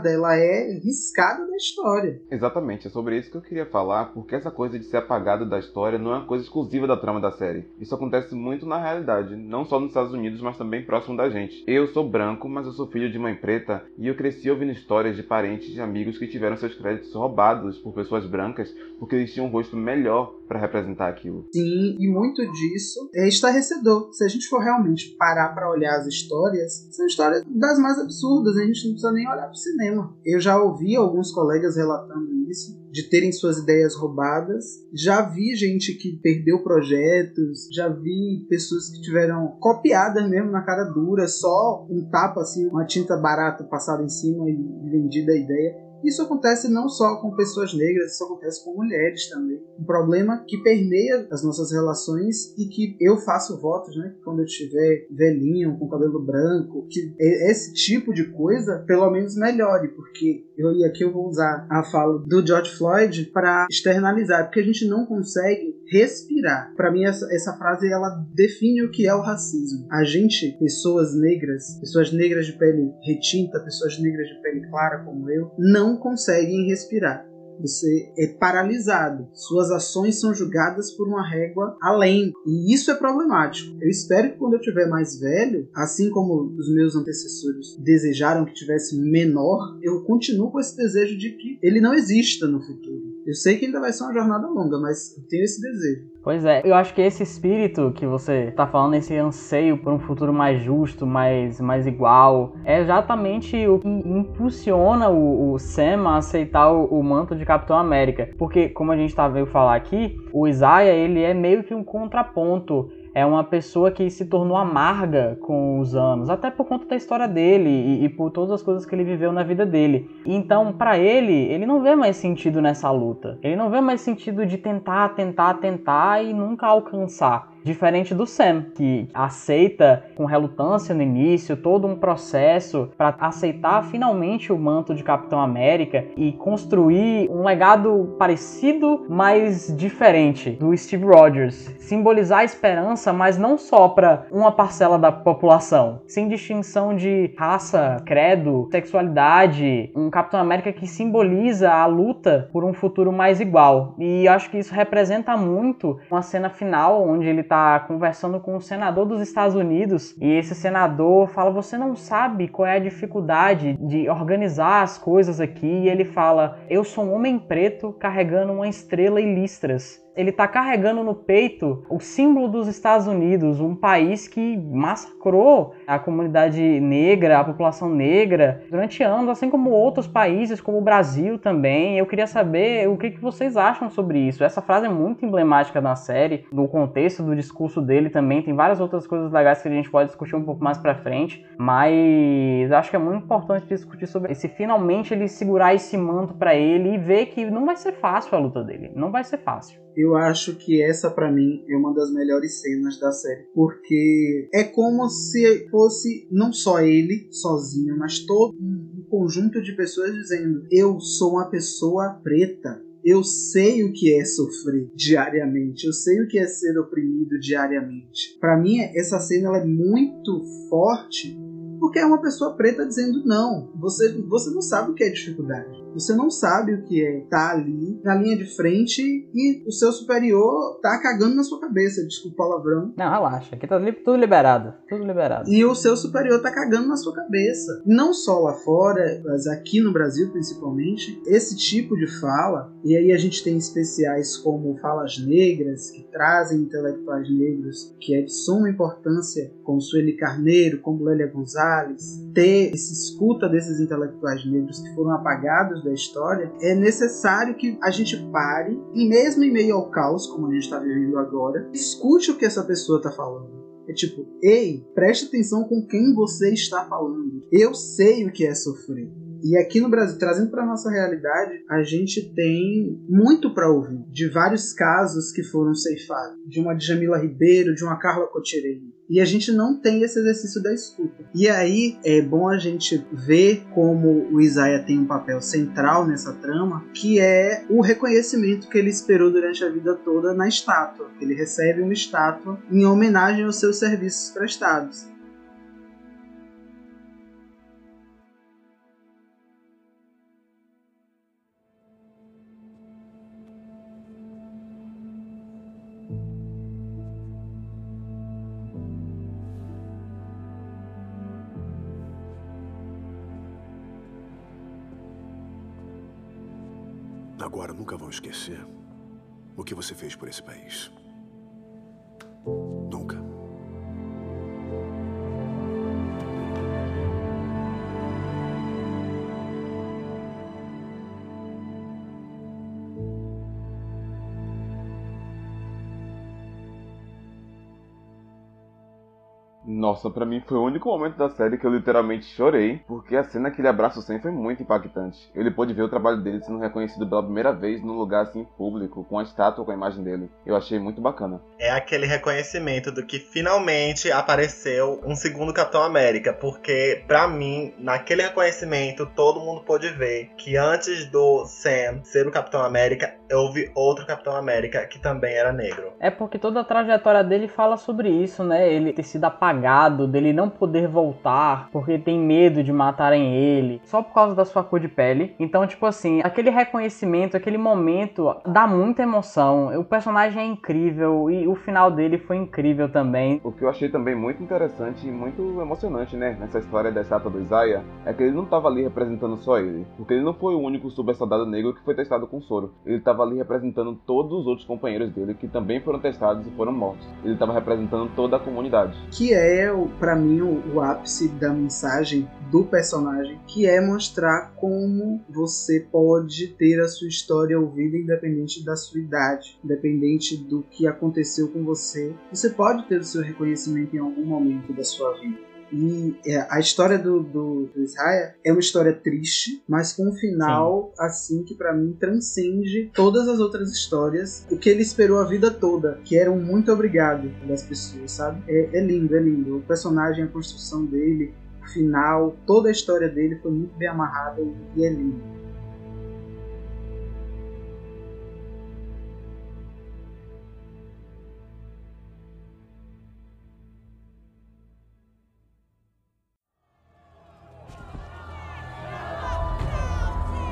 ela é riscada da história. Exatamente, é sobre isso que eu queria falar, porque essa coisa de ser apagado da história não é uma coisa exclusiva da trama da série. Isso acontece muito na realidade, não só nos Estados Unidos, mas também próximo da gente. Eu sou branco, mas eu sou filho de mãe preta e eu cresci ouvindo histórias de parentes e amigos que tiveram seus créditos roubados por pessoas brancas porque eles tinham um rosto melhor para representar aquilo. Sim, e muito disso é estarrecedor. Se a gente for realmente parar para olhar as histórias, são histórias das mais absurdas, a gente não precisa nem olhar para o cinema. Eu já ouvi alguns colegas relatando isso, de terem suas ideias roubadas. Já vi gente que perdeu projetos, já vi pessoas que tiveram copiadas mesmo na cara dura, só um tapa assim, uma tinta barata passada em cima e vendida a ideia. Isso acontece não só com pessoas negras, isso acontece com mulheres também. Um problema que permeia as nossas relações e que eu faço votos, né? Quando eu estiver velhinho, com cabelo branco, que esse tipo de coisa pelo menos melhore, porque eu, e aqui eu vou usar a fala do George Floyd para externalizar, porque a gente não consegue respirar. Para mim essa, essa frase ela define o que é o racismo. A gente, pessoas negras, pessoas negras de pele retinta, pessoas negras de pele clara como eu, não conseguem respirar. Você é paralisado. Suas ações são julgadas por uma régua além. E isso é problemático. Eu espero que quando eu tiver mais velho, assim como os meus antecessores desejaram que tivesse menor, eu continuo com esse desejo de que ele não exista no futuro. Eu sei que ainda vai ser uma jornada longa, mas eu tenho esse desejo. Pois é, eu acho que esse espírito que você tá falando, esse anseio por um futuro mais justo, mais, mais igual, é exatamente o que impulsiona o, o Sam a aceitar o, o, manto de Capitão América. Porque, como a gente tá veio falar aqui, o Isaiah, ele é meio que um contraponto é uma pessoa que se tornou amarga com os anos, até por conta da história dele e, e por todas as coisas que ele viveu na vida dele. Então, para ele, ele não vê mais sentido nessa luta. Ele não vê mais sentido de tentar, tentar, tentar e nunca alcançar. Diferente do Sam, que aceita com relutância no início todo um processo para aceitar finalmente o manto de Capitão América e construir um legado parecido, mas diferente do Steve Rogers. Simbolizar a esperança, mas não só para uma parcela da população, sem distinção de raça, credo, sexualidade. Um Capitão América que simboliza a luta por um futuro mais igual. E acho que isso representa muito uma cena final onde ele está está conversando com o senador dos Estados Unidos e esse senador fala: Você não sabe qual é a dificuldade de organizar as coisas aqui? E ele fala: Eu sou um homem preto carregando uma estrela e listras ele está carregando no peito o símbolo dos Estados Unidos, um país que massacrou a comunidade negra, a população negra durante anos, assim como outros países, como o Brasil também. Eu queria saber o que, que vocês acham sobre isso. Essa frase é muito emblemática na série, no contexto do discurso dele também. Tem várias outras coisas legais que a gente pode discutir um pouco mais para frente, mas acho que é muito importante discutir sobre esse finalmente ele segurar esse manto para ele e ver que não vai ser fácil a luta dele, não vai ser fácil eu acho que essa para mim é uma das melhores cenas da série, porque é como se fosse não só ele sozinho, mas todo um conjunto de pessoas dizendo: "Eu sou uma pessoa preta, eu sei o que é sofrer diariamente, eu sei o que é ser oprimido diariamente. Para mim, essa cena ela é muito forte porque é uma pessoa preta dizendo não. Você, você não sabe o que é dificuldade. Você não sabe o que é estar tá ali na linha de frente e o seu superior tá cagando na sua cabeça, desculpa o palavrão. Não, relaxa, aqui tá tudo liberado, tudo liberado. E o seu superior tá cagando na sua cabeça. Não só lá fora, mas aqui no Brasil principalmente, esse tipo de fala, e aí a gente tem especiais como Falas Negras, que trazem intelectuais negros, que é de suma importância, como Sueli Carneiro, como Lélia Gonzalez, ter esse escuta desses intelectuais negros que foram apagados da história, é necessário que a gente pare e mesmo em meio ao caos, como a gente está vivendo agora, escute o que essa pessoa está falando. É tipo, ei, preste atenção com quem você está falando. Eu sei o que é sofrer. E aqui no Brasil, trazendo para nossa realidade, a gente tem muito para ouvir de vários casos que foram ceifados, de uma Djamila Ribeiro, de uma Carla Cotirene. E a gente não tem esse exercício da escuta. E aí é bom a gente ver como o Isaiah tem um papel central nessa trama, que é o reconhecimento que ele esperou durante a vida toda na estátua. Ele recebe uma estátua em homenagem aos seus serviços prestados. Esquecer o que você fez por esse país. Nossa, para mim foi o único momento da série que eu literalmente chorei, porque a cena que ele abraça o Sam foi muito impactante. Ele pôde ver o trabalho dele sendo reconhecido pela primeira vez num lugar assim público, com a estátua com a imagem dele. Eu achei muito bacana. É aquele reconhecimento do que finalmente apareceu um segundo Capitão América, porque para mim, naquele reconhecimento, todo mundo pôde ver que antes do Sam ser o Capitão América, houve outro Capitão América que também era negro. É porque toda a trajetória dele fala sobre isso, né? Ele ter sido apagado apagado, dele não poder voltar porque tem medo de matarem ele, só por causa da sua cor de pele. Então, tipo assim, aquele reconhecimento, aquele momento dá muita emoção. O personagem é incrível e o final dele foi incrível também. O que eu achei também muito interessante e muito emocionante, né, nessa história da estátua do Isaiah, é que ele não estava ali representando só ele, porque ele não foi o único super soldado negro que foi testado com soro. Ele estava ali representando todos os outros companheiros dele que também foram testados e foram mortos. Ele estava representando toda a comunidade. Que é para mim, o, o ápice da mensagem do personagem, que é mostrar como você pode ter a sua história ouvida independente da sua idade, independente do que aconteceu com você. Você pode ter o seu reconhecimento em algum momento da sua vida. E é, a história do, do, do Israel é uma história triste, mas com um final Sim. assim que para mim transcende todas as outras histórias. O que ele esperou a vida toda, que era um muito obrigado das pessoas, sabe? É, é lindo, é lindo. O personagem, a construção dele, o final, toda a história dele foi muito bem amarrada e é lindo.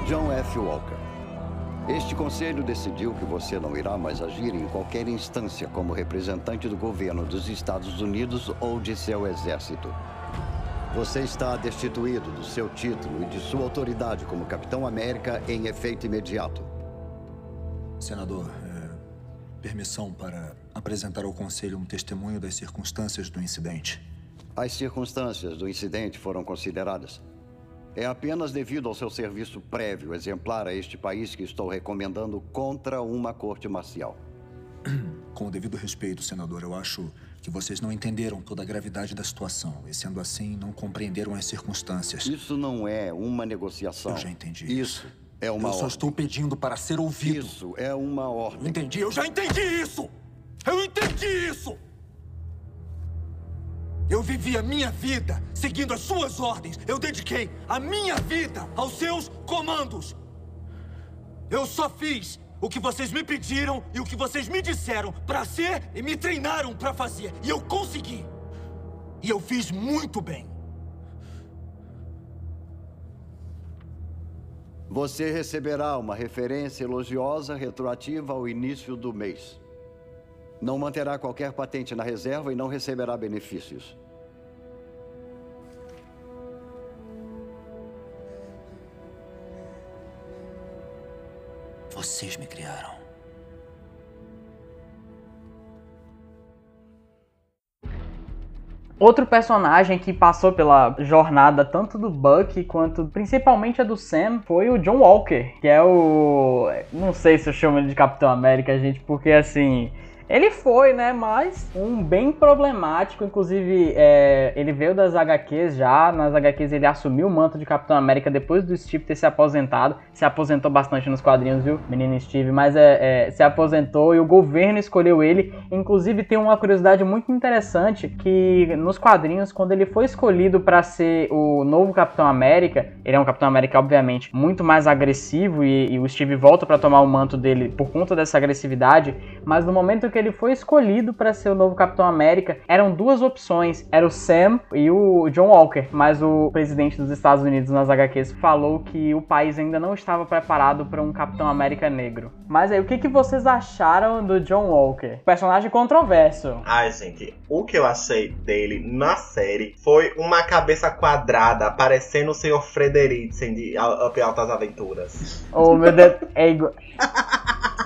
John F. Walker. Este conselho decidiu que você não irá mais agir em qualquer instância como representante do governo dos Estados Unidos ou de seu exército. Você está destituído do seu título e de sua autoridade como Capitão América em efeito imediato. Senador, é, permissão para apresentar ao Conselho um testemunho das circunstâncias do incidente. As circunstâncias do incidente foram consideradas. É apenas devido ao seu serviço prévio exemplar a este país que estou recomendando contra uma corte marcial. *clears throat* Com o devido respeito, senador, eu acho que vocês não entenderam toda a gravidade da situação e, sendo assim, não compreenderam as circunstâncias. Isso não é uma negociação. Eu já entendi isso. É uma eu só ordem. estou pedindo para ser ouvido. Isso é uma ordem. entendi, eu já entendi isso! Eu entendi isso! Eu vivi a minha vida seguindo as suas ordens. Eu dediquei a minha vida aos seus comandos. Eu só fiz o que vocês me pediram e o que vocês me disseram para ser e me treinaram para fazer. E eu consegui. E eu fiz muito bem. Você receberá uma referência elogiosa retroativa ao início do mês. Não manterá qualquer patente na reserva e não receberá benefícios. Vocês me criaram. Outro personagem que passou pela jornada tanto do Buck quanto principalmente a do Sam foi o John Walker, que é o. Não sei se eu chamo ele de Capitão América, gente, porque assim. Ele foi, né? Mas um bem problemático. Inclusive, é, ele veio das HQs já. Nas HQs ele assumiu o manto de Capitão América depois do Steve ter se aposentado. Se aposentou bastante nos quadrinhos, viu, menino Steve? Mas é, é, se aposentou e o governo escolheu ele. Inclusive, tem uma curiosidade muito interessante que nos quadrinhos, quando ele foi escolhido para ser o novo Capitão América, ele é um Capitão América, obviamente, muito mais agressivo e, e o Steve volta para tomar o manto dele por conta dessa agressividade. Mas no momento que ele foi escolhido para ser o novo Capitão América, eram duas opções, era o Sam e o John Walker, mas o presidente dos Estados Unidos nas HQs falou que o país ainda não estava preparado para um Capitão América negro. Mas aí, o que, que vocês acharam do John Walker? Personagem controverso. Ai, gente, o que eu achei dele na série foi uma cabeça quadrada, parecendo o Sr. Frederiksen de Up Altas Aventuras. Oh, meu Deus, é igual... *laughs*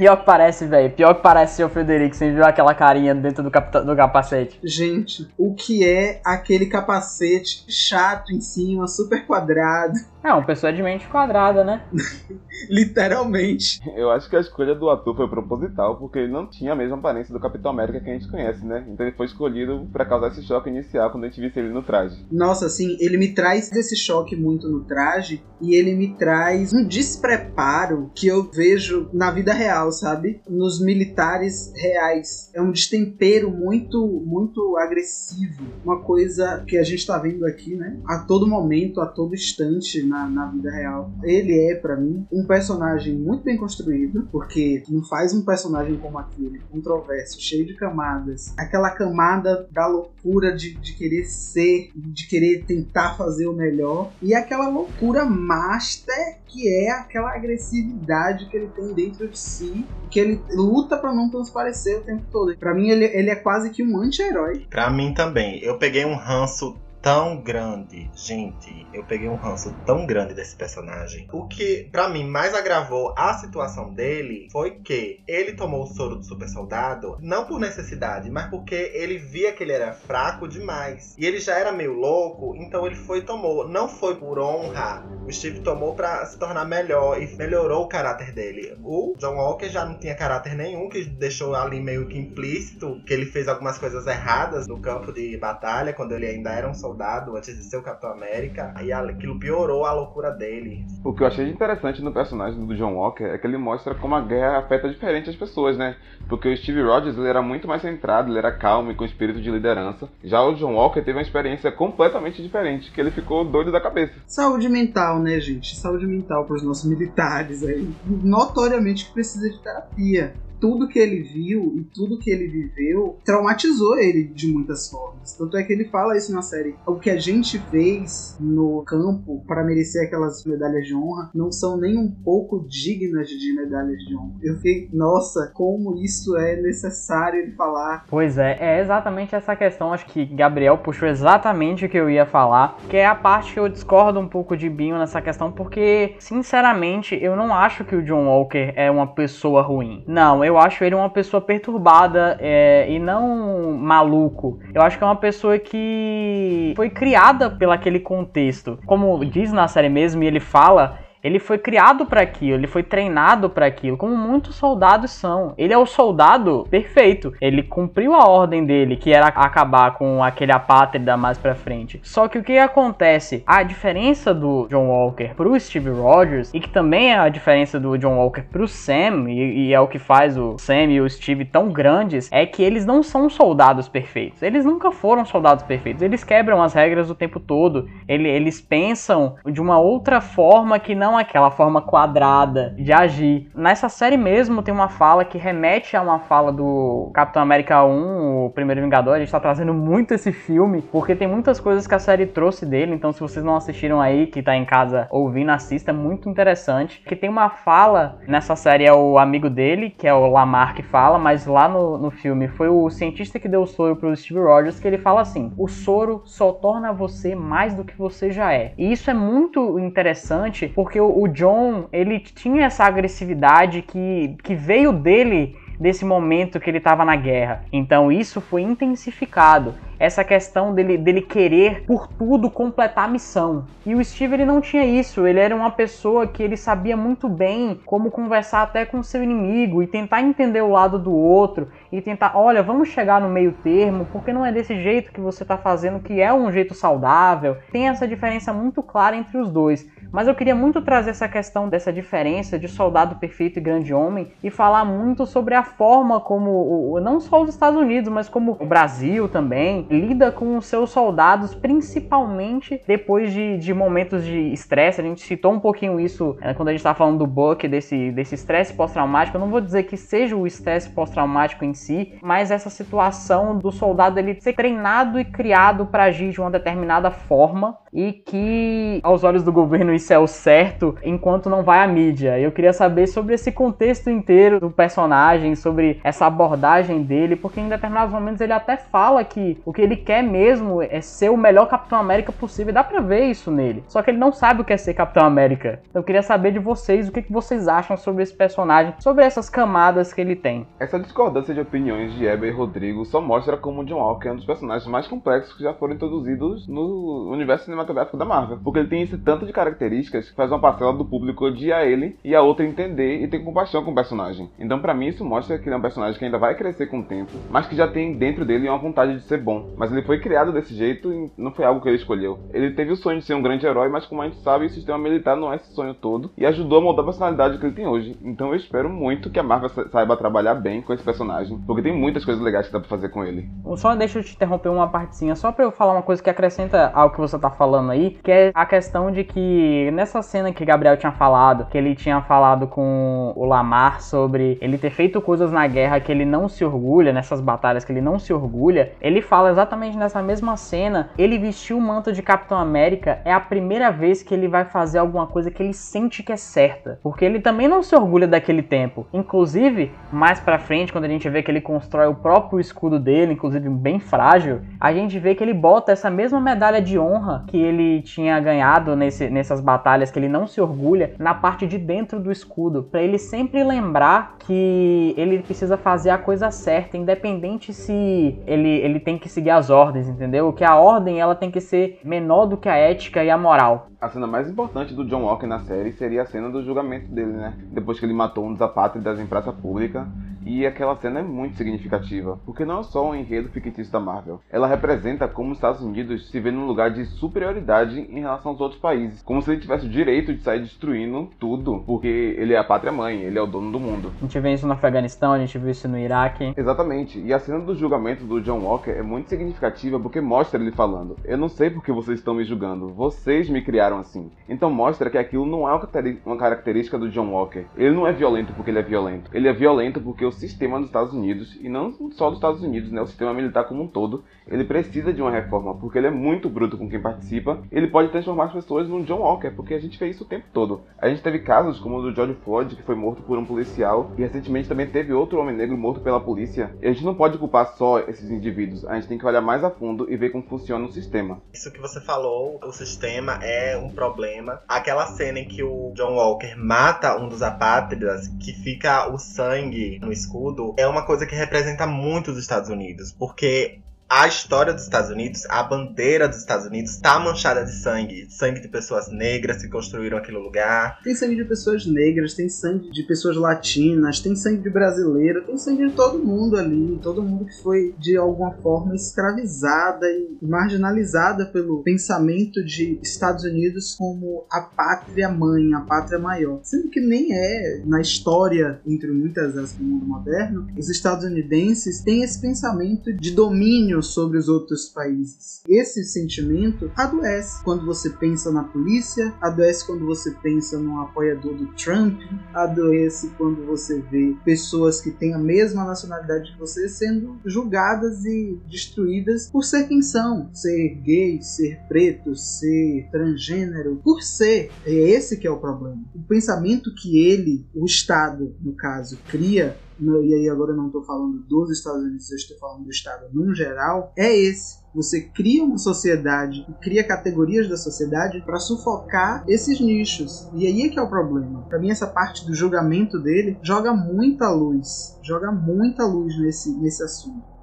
Pior que parece, velho. Pior que parece o Frederico. Você viu aquela carinha dentro do, do capacete? Gente, o que é aquele capacete chato em cima, super quadrado? É, uma pessoa de mente quadrada, né? *laughs* Literalmente. Eu acho que a escolha do ator foi proposital, porque ele não tinha a mesma aparência do Capitão América que a gente conhece, né? Então ele foi escolhido para causar esse choque inicial quando a gente visse ele no traje. Nossa, assim, ele me traz esse choque muito no traje e ele me traz um despreparo que eu vejo na vida real, sabe? Nos militares reais. É um destempero muito, muito agressivo. Uma coisa que a gente tá vendo aqui, né? A todo momento, a todo instante na, na vida real. Ele é, para mim, um personagem muito bem construído, porque não faz um personagem como aquele, controverso, cheio de camadas. Aquela camada da loucura de, de querer ser, de querer tentar fazer o melhor, e aquela loucura master que é aquela agressividade que ele tem dentro de si, que ele luta para não transparecer o tempo todo. Para mim, ele, ele é quase que um anti-herói. Para mim também. Eu peguei um ranço tão grande. Gente, eu peguei um ranço tão grande desse personagem. O que, para mim, mais agravou a situação dele foi que ele tomou o soro do super soldado, não por necessidade, mas porque ele via que ele era fraco demais. E ele já era meio louco, então ele foi e tomou. Não foi por honra. O Steve tomou para se tornar melhor e melhorou o caráter dele. O John Walker já não tinha caráter nenhum, que deixou ali meio que implícito que ele fez algumas coisas erradas no campo de batalha, quando ele ainda era um soldado, antes de ser o Capitão América. E aquilo piorou a loucura dele. O que eu achei interessante no personagem do John Walker é que ele mostra como a guerra afeta diferente as pessoas, né? Porque o Steve Rogers ele era muito mais centrado, ele era calmo e com espírito de liderança. Já o John Walker teve uma experiência completamente diferente, que ele ficou doido da cabeça. Saúde mental, né, gente? Saúde mental para os nossos militares aí. Notoriamente que precisa de terapia tudo que ele viu e tudo que ele viveu traumatizou ele de muitas formas. Tanto é que ele fala isso na série. O que a gente fez no campo para merecer aquelas medalhas de honra não são nem um pouco dignas de medalhas de honra. Eu fiquei, nossa, como isso é necessário ele falar. Pois é, é exatamente essa questão. Acho que Gabriel puxou exatamente o que eu ia falar, que é a parte que eu discordo um pouco de Binho nessa questão, porque, sinceramente, eu não acho que o John Walker é uma pessoa ruim. Não, eu eu acho ele uma pessoa perturbada é, e não maluco. Eu acho que é uma pessoa que foi criada pelo aquele contexto. Como diz na série mesmo, e ele fala ele foi criado para aquilo, ele foi treinado para aquilo, como muitos soldados são. Ele é o soldado perfeito. Ele cumpriu a ordem dele, que era acabar com aquele apátrida mais para frente. Só que o que acontece? A diferença do John Walker pro Steve Rogers e que também é a diferença do John Walker pro Sam e, e é o que faz o Sam e o Steve tão grandes é que eles não são soldados perfeitos. Eles nunca foram soldados perfeitos. Eles quebram as regras o tempo todo. Ele, eles pensam de uma outra forma que não não aquela forma quadrada de agir. Nessa série mesmo tem uma fala que remete a uma fala do Capitão América 1, o Primeiro Vingador. A gente tá trazendo muito esse filme, porque tem muitas coisas que a série trouxe dele. Então, se vocês não assistiram aí, que tá em casa ouvindo, assista, é muito interessante. Que tem uma fala nessa série, é o amigo dele, que é o Lamar que fala, mas lá no, no filme foi o cientista que deu o soro pro Steve Rogers, que ele fala assim: o soro só torna você mais do que você já é. E isso é muito interessante, porque o, John, ele tinha essa agressividade que, que veio dele desse momento que ele estava na guerra. Então isso foi intensificado essa questão dele, dele querer por tudo completar a missão. E o Steve ele não tinha isso, ele era uma pessoa que ele sabia muito bem como conversar até com seu inimigo e tentar entender o lado do outro e tentar, olha, vamos chegar no meio termo, porque não é desse jeito que você está fazendo que é um jeito saudável. Tem essa diferença muito clara entre os dois. Mas eu queria muito trazer essa questão dessa diferença de soldado perfeito e grande homem e falar muito sobre a forma como, não só os Estados Unidos, mas como o Brasil também, lida com os seus soldados, principalmente depois de, de momentos de estresse. A gente citou um pouquinho isso é, quando a gente estava falando do Buck, desse estresse pós-traumático. Eu não vou dizer que seja o estresse pós-traumático em si, mas essa situação do soldado ele ser treinado e criado para agir de uma determinada forma e que, aos olhos do governo, isso é o certo, enquanto não vai à mídia. Eu queria saber sobre esse contexto inteiro do personagem, sobre essa abordagem dele, porque em determinados momentos ele até fala que o que ele quer mesmo é ser o melhor Capitão América possível. Dá pra ver isso nele. Só que ele não sabe o que é ser Capitão América. Então eu queria saber de vocês o que, vocês acham sobre esse personagem, sobre essas camadas que ele tem. Essa discordância de opiniões de Eber e Rodrigo só mostra como John Walker é um dos personagens mais complexos que já foram introduzidos no universo cinematográfico cinematográfico da Marvel. Porque ele tem esse tanto de características que faz uma parcela do público odiar ele e a outra entender e ter compaixão com o personagem. Então, para mim, isso mostra que ele é um personagem que ainda vai crescer com o tempo, mas que já tem dentro dele uma vontade de ser bom. Mas ele foi criado desse jeito e não foi algo que ele escolheu. Ele teve o sonho de ser um grande herói, mas como a gente sabe, o sistema militar não é esse sonho todo e ajudou a moldar a personalidade que ele tem hoje. Então, eu espero muito que a Marvel saiba trabalhar bem com esse personagem, porque tem muitas coisas legais que dá pra fazer com ele. Só deixa eu te interromper uma partezinha, só pra eu falar uma coisa que acrescenta ao que você tá falando aí, que é a questão de que nessa cena que Gabriel tinha falado, que ele tinha falado com o Lamar sobre ele ter feito coisas na guerra que ele não se orgulha, nessas batalhas que ele não se orgulha, ele fala exatamente nessa mesma cena, ele vestiu o manto de Capitão América, é a primeira vez que ele vai fazer alguma coisa que ele sente que é certa, porque ele também não se orgulha daquele tempo. Inclusive, mais para frente, quando a gente vê que ele constrói o próprio escudo dele, inclusive bem frágil, a gente vê que ele bota essa mesma medalha de honra que ele tinha ganhado nesse, nessas batalhas que ele não se orgulha na parte de dentro do escudo, para ele sempre lembrar que ele precisa fazer a coisa certa, independente se ele, ele tem que seguir as ordens, entendeu? Que a ordem ela tem que ser menor do que a ética e a moral. A cena mais importante do John Walker na série seria a cena do julgamento dele, né? Depois que ele matou um dos apátridas em praça pública e aquela cena é muito significativa, porque não é só um enredo fictício da Marvel. Ela representa como os Estados Unidos se vê num lugar de superioridade em relação aos outros países. Como se ele tivesse o direito de sair destruindo tudo, porque ele é a pátria mãe, ele é o dono do mundo. A gente vê isso no Afeganistão, a gente viu isso no Iraque. Exatamente. E a cena do julgamento do John Walker é muito significativa porque mostra ele falando: Eu não sei porque vocês estão me julgando, vocês me criaram assim. Então mostra que aquilo não é uma característica do John Walker. Ele não é violento porque ele é violento. Ele é violento porque o sistema dos Estados Unidos, e não só dos Estados Unidos, né, o sistema militar como um todo, ele precisa de uma reforma, porque ele é muito bruto com quem participa, ele pode transformar as pessoas num John Walker, porque a gente vê isso o tempo todo. A gente teve casos como o do George Floyd, que foi morto por um policial, e recentemente também teve outro homem negro morto pela polícia. E a gente não pode culpar só esses indivíduos, a gente tem que olhar mais a fundo e ver como funciona o sistema. Isso que você falou, o sistema é um problema. Aquela cena em que o John Walker mata um dos apátridas, que fica o sangue no escudo, é uma coisa que representa muito os Estados Unidos, porque a história dos Estados Unidos, a bandeira dos Estados Unidos está manchada de sangue. Sangue de pessoas negras que construíram aquele lugar. Tem sangue de pessoas negras, tem sangue de pessoas latinas, tem sangue de brasileiro, tem sangue de todo mundo ali. Todo mundo que foi, de alguma forma, escravizada e marginalizada pelo pensamento de Estados Unidos como a pátria mãe, a pátria maior. Sendo que nem é, na história, entre muitas das do mundo moderno, os estadunidenses têm esse pensamento de domínio sobre os outros países. Esse sentimento adoece quando você pensa na polícia, adoece quando você pensa no apoiador do Trump, adoece quando você vê pessoas que têm a mesma nacionalidade que você sendo julgadas e destruídas por ser quem são, ser gay, ser preto, ser transgênero, por ser. É esse que é o problema. O pensamento que ele, o Estado, no caso, cria e aí agora eu não estou falando dos Estados Unidos, eu estou falando do Estado num geral, é esse. Você cria uma sociedade, cria categorias da sociedade para sufocar esses nichos. E aí é que é o problema. Para mim essa parte do julgamento dele joga muita luz, joga muita luz nesse, nesse assunto.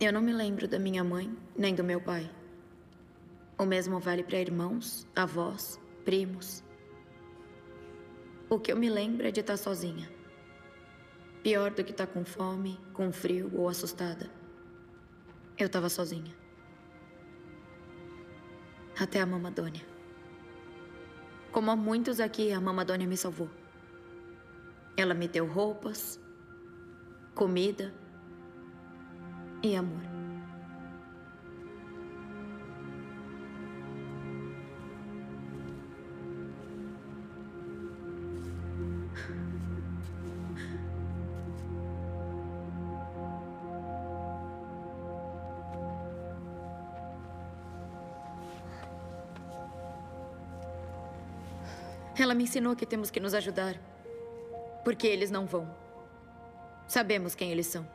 Eu não me lembro da minha mãe, nem do meu pai. O mesmo vale para irmãos, avós, primos. O que eu me lembro é de estar sozinha. Pior do que estar com fome, com frio ou assustada. Eu estava sozinha. Até a mamadônia. Como a muitos aqui, a mamadônia me salvou. Ela me deu roupas, comida e amor. Ela me ensinou que temos que nos ajudar. Porque eles não vão. Sabemos quem eles são.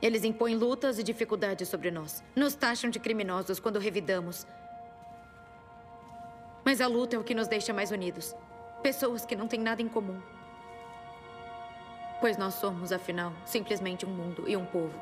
Eles impõem lutas e dificuldades sobre nós. Nos taxam de criminosos quando revidamos. Mas a luta é o que nos deixa mais unidos. Pessoas que não têm nada em comum. Pois nós somos, afinal, simplesmente um mundo e um povo.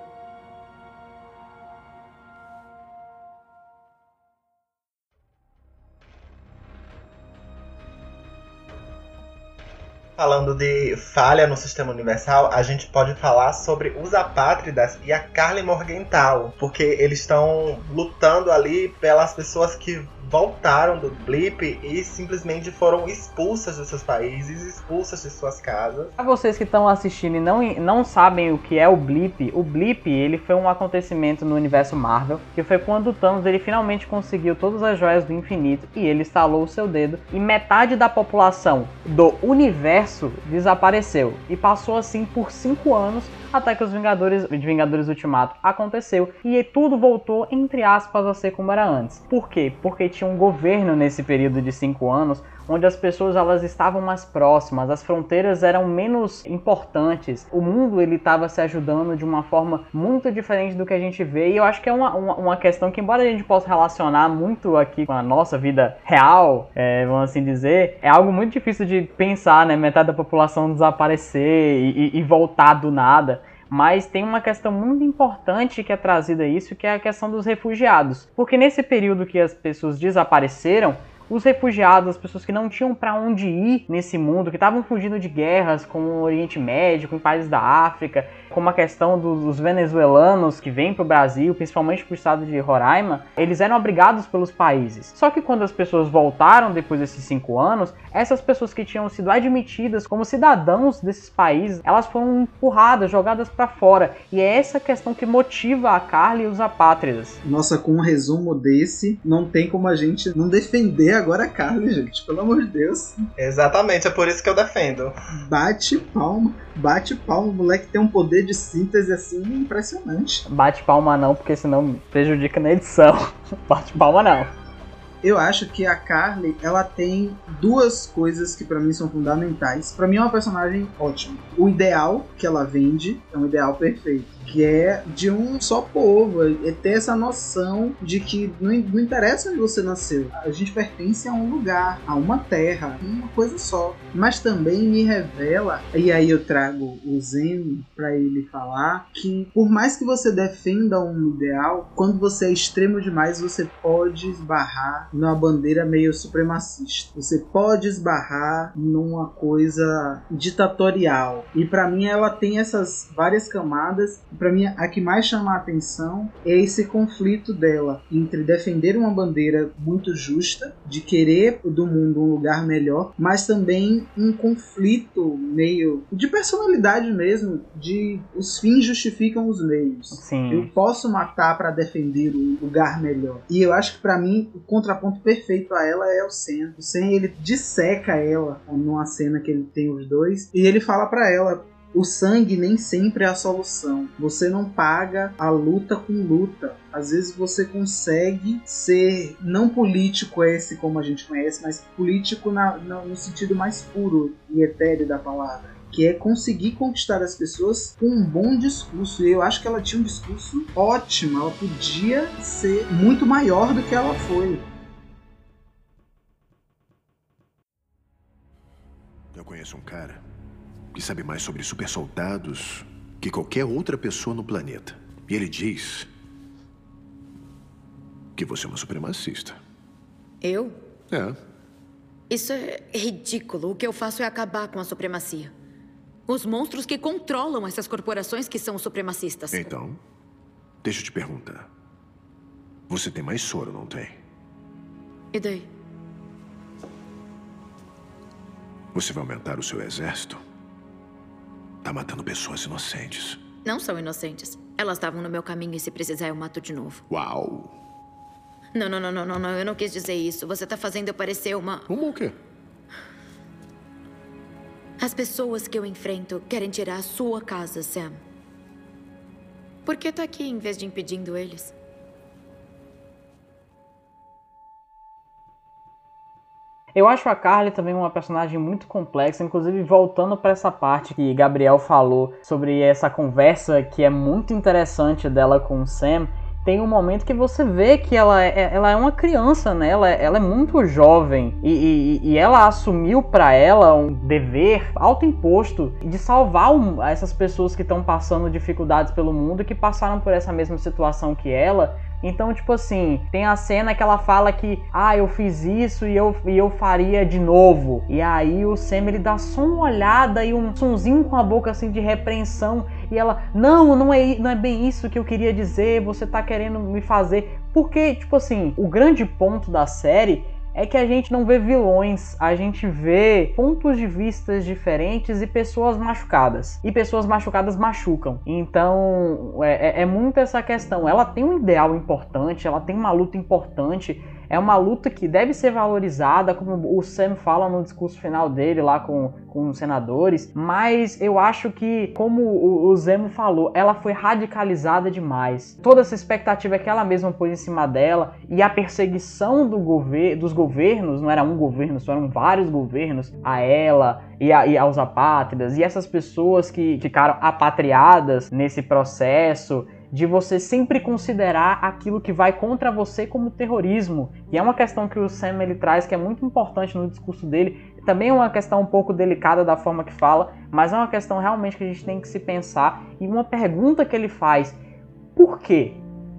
Falando de falha no sistema universal, a gente pode falar sobre os apátridas e a Carly Morgenthau, porque eles estão lutando ali pelas pessoas que voltaram do blip e simplesmente foram expulsas dos seus países, expulsas de suas casas. Para vocês que estão assistindo e não, não sabem o que é o blip, o blip ele foi um acontecimento no universo Marvel, que foi quando o Thanos ele finalmente conseguiu todas as joias do infinito e ele estalou o seu dedo e metade da população do universo desapareceu e passou assim por cinco anos até que os Vingadores, Vingadores Ultimato aconteceu e tudo voltou, entre aspas, a ser como era antes. Por quê? Porque tinha um governo nesse período de cinco anos onde as pessoas elas estavam mais próximas, as fronteiras eram menos importantes, o mundo ele estava se ajudando de uma forma muito diferente do que a gente vê e eu acho que é uma, uma, uma, questão que embora a gente possa relacionar muito aqui com a nossa vida real, é, vamos assim dizer, é algo muito difícil de pensar, né, metade da população desaparecer e, e, e voltar do nada. Mas tem uma questão muito importante que é trazida a isso, que é a questão dos refugiados. Porque nesse período que as pessoas desapareceram, os refugiados, as pessoas que não tinham para onde ir nesse mundo, que estavam fugindo de guerras como o Oriente Médio, em países da África, como a questão dos venezuelanos que vêm para o Brasil, principalmente para o estado de Roraima, eles eram abrigados pelos países. Só que quando as pessoas voltaram depois desses cinco anos, essas pessoas que tinham sido admitidas como cidadãos desses países, elas foram empurradas, jogadas para fora. E é essa questão que motiva a Carly e os apátridas. Nossa, com um resumo desse, não tem como a gente não defender agora a Carly, gente. Pelo amor de Deus. Exatamente, é por isso que eu defendo. Bate palma, bate palma. O moleque tem um poder de síntese assim impressionante. Bate palma não, porque senão prejudica na edição. *laughs* Bate palma não. Eu acho que a Carly, ela tem duas coisas que para mim são fundamentais. Para mim é uma personagem ótima. O ideal que ela vende é um ideal perfeito que é de um só povo, é ter essa noção de que não, não interessa onde você nasceu, a gente pertence a um lugar, a uma terra, uma coisa só. Mas também me revela, e aí eu trago o Zen para ele falar, que por mais que você defenda um ideal, quando você é extremo demais, você pode esbarrar numa bandeira meio supremacista. Você pode esbarrar numa coisa ditatorial. E para mim ela tem essas várias camadas para mim a que mais chama a atenção é esse conflito dela entre defender uma bandeira muito justa, de querer do mundo um lugar melhor, mas também um conflito meio de personalidade mesmo, de os fins justificam os meios. Sim. Eu posso matar para defender um lugar melhor. E eu acho que para mim o contraponto perfeito a ela é o Sen. O Sen ele disseca ela numa cena que ele tem os dois e ele fala para ela o sangue nem sempre é a solução. Você não paga a luta com luta. Às vezes você consegue ser não político esse como a gente conhece, mas político na, na, no sentido mais puro e etéreo da palavra que é conseguir conquistar as pessoas com um bom discurso. E eu acho que ela tinha um discurso ótimo, ela podia ser muito maior do que ela foi. Eu conheço um cara que sabe mais sobre super soldados que qualquer outra pessoa no planeta. E ele diz que você é uma supremacista. Eu? É. Isso é ridículo. O que eu faço é acabar com a supremacia. Os monstros que controlam essas corporações que são supremacistas. Então, deixa eu te perguntar. Você tem mais soro, não tem? E daí? Você vai aumentar o seu exército? Tá matando pessoas inocentes. Não são inocentes. Elas estavam no meu caminho e se precisar eu mato de novo. Uau. Não, não, não, não, não, não. Eu não quis dizer isso. Você tá fazendo eu parecer uma. Uma o quê? As pessoas que eu enfrento querem tirar a sua casa, Sam. Por que tá aqui em vez de impedindo eles? Eu acho a Carly também uma personagem muito complexa, inclusive voltando para essa parte que Gabriel falou sobre essa conversa que é muito interessante dela com o Sam. Tem um momento que você vê que ela é, ela é uma criança, né? Ela, é, ela é muito jovem e, e, e ela assumiu para ela um dever autoimposto de salvar um, essas pessoas que estão passando dificuldades pelo mundo e que passaram por essa mesma situação que ela então, tipo assim, tem a cena que ela fala que, ah, eu fiz isso e eu, e eu faria de novo. E aí o Sam ele dá só uma olhada e um sonzinho com a boca assim de repreensão. E ela, não, não é, não é bem isso que eu queria dizer, você tá querendo me fazer Porque, tipo assim, o grande ponto da série é que a gente não vê vilões, a gente vê pontos de vistas diferentes e pessoas machucadas. E pessoas machucadas machucam. Então é, é, é muito essa questão. Ela tem um ideal importante, ela tem uma luta importante é uma luta que deve ser valorizada, como o Sam fala no discurso final dele lá com, com os senadores, mas eu acho que, como o, o Zemo falou, ela foi radicalizada demais. Toda essa expectativa que ela mesma pôs em cima dela e a perseguição do gover dos governos, não era um governo, só eram vários governos a ela e, a, e aos apátridas, e essas pessoas que ficaram apatriadas nesse processo de você sempre considerar aquilo que vai contra você como terrorismo. E é uma questão que o Sam ele traz que é muito importante no discurso dele. Também é uma questão um pouco delicada da forma que fala, mas é uma questão realmente que a gente tem que se pensar. E uma pergunta que ele faz: por quê?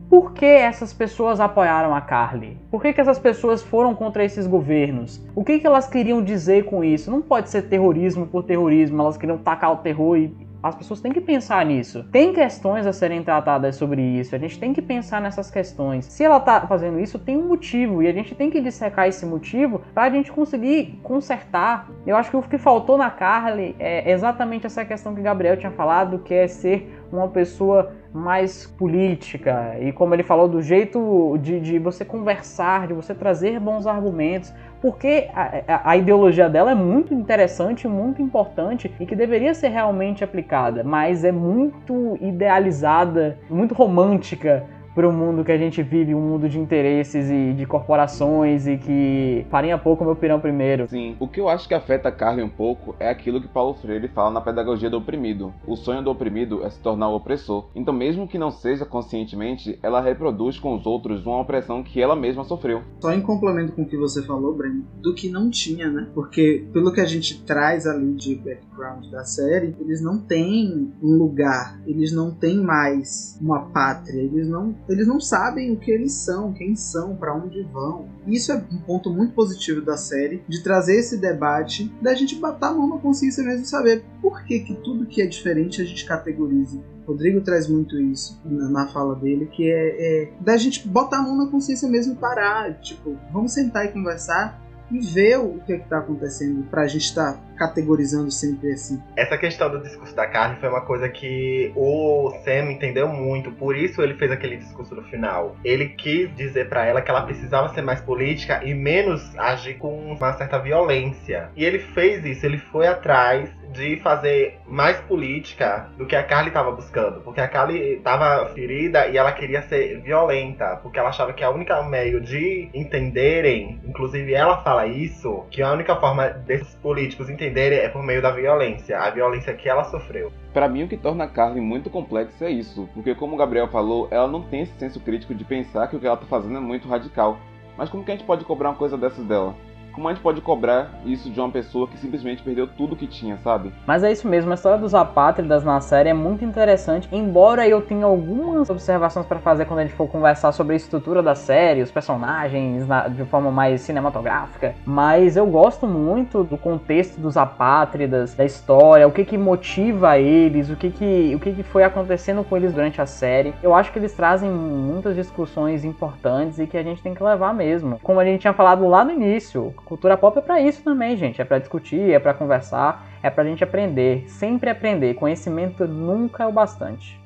Por que essas pessoas apoiaram a Carly? Por que, que essas pessoas foram contra esses governos? O que, que elas queriam dizer com isso? Não pode ser terrorismo por terrorismo, elas queriam tacar o terror e as pessoas têm que pensar nisso. Tem questões a serem tratadas sobre isso. A gente tem que pensar nessas questões. Se ela tá fazendo isso, tem um motivo e a gente tem que dissecar esse motivo para a gente conseguir consertar. Eu acho que o que faltou na Carly é exatamente essa questão que Gabriel tinha falado, que é ser uma pessoa mais política e como ele falou do jeito de, de você conversar, de você trazer bons argumentos, porque a, a, ideologia dela é muito interessante, muito importante e que deveria ser realmente aplicada, mas é muito idealizada, muito romântica para o mundo que a gente vive, um mundo de interesses e de corporações e que farinha pouco meu pirão primeiro. Sim, o que eu acho que afeta a Carly um pouco é aquilo que Paulo Freire fala na pedagogia do oprimido. O sonho do oprimido é se tornar o opressor. Então, mesmo que não seja conscientemente, ela reproduz com os outros uma opressão que ela mesma sofreu. Só em complemento com o que você falou, Breno, do que não tinha, né? Porque pelo que a gente traz ali de background da série, eles não têm um lugar, eles não têm mais uma pátria, eles não eles não sabem o que eles são, quem são, para onde vão. E isso é um ponto muito positivo da série, de trazer esse debate, da gente botar a mão na consciência mesmo e saber por que, que tudo que é diferente a gente categoriza. Rodrigo traz muito isso na, fala dele, que é, é da gente botar a mão na consciência mesmo e parar. Tipo, vamos sentar e conversar e ver o que é está acontecendo para a gente estar tá categorizando sempre assim. Essa questão do discurso da carne foi uma coisa que o Sam entendeu muito, por isso ele fez aquele discurso no final. Ele quis dizer para ela que ela precisava ser mais política e menos agir com uma certa violência. E ele fez isso, ele foi atrás de fazer mais política do que a Carly estava buscando, porque a Carly estava ferida e ela queria ser violenta, porque ela achava que a única meio de entenderem, inclusive ela fala isso, que a única forma desses políticos entenderem é por meio da violência, a violência que ela sofreu. Para mim o que torna a Carly muito complexa é isso, porque como o Gabriel falou, ela não tem esse senso crítico de pensar que o que ela está fazendo é muito radical. Mas como que a gente pode cobrar uma coisa dessas dela? Como a gente pode cobrar isso de uma pessoa que simplesmente perdeu tudo que tinha, sabe? Mas é isso mesmo, a história dos apátridas na série é muito interessante, embora eu tenha algumas observações para fazer quando a gente for conversar sobre a estrutura da série, os personagens na, de forma mais cinematográfica, mas eu gosto muito do contexto dos apátridas, da história, o que que motiva eles, o que que, o que que foi acontecendo com eles durante a série. Eu acho que eles trazem muitas discussões importantes e que a gente tem que levar mesmo. Como a gente tinha falado lá no início, Cultura pop é para isso também, gente. É para discutir, é para conversar, é pra gente aprender. Sempre aprender. Conhecimento nunca é o bastante.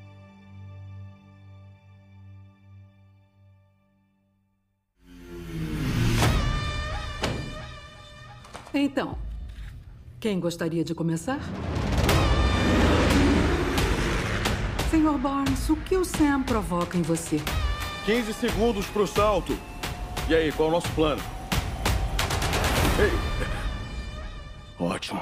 Então, quem gostaria de começar? Senhor Barnes, o que o Sam provoca em você? 15 segundos pro salto. E aí, qual é o nosso plano? Ótimo.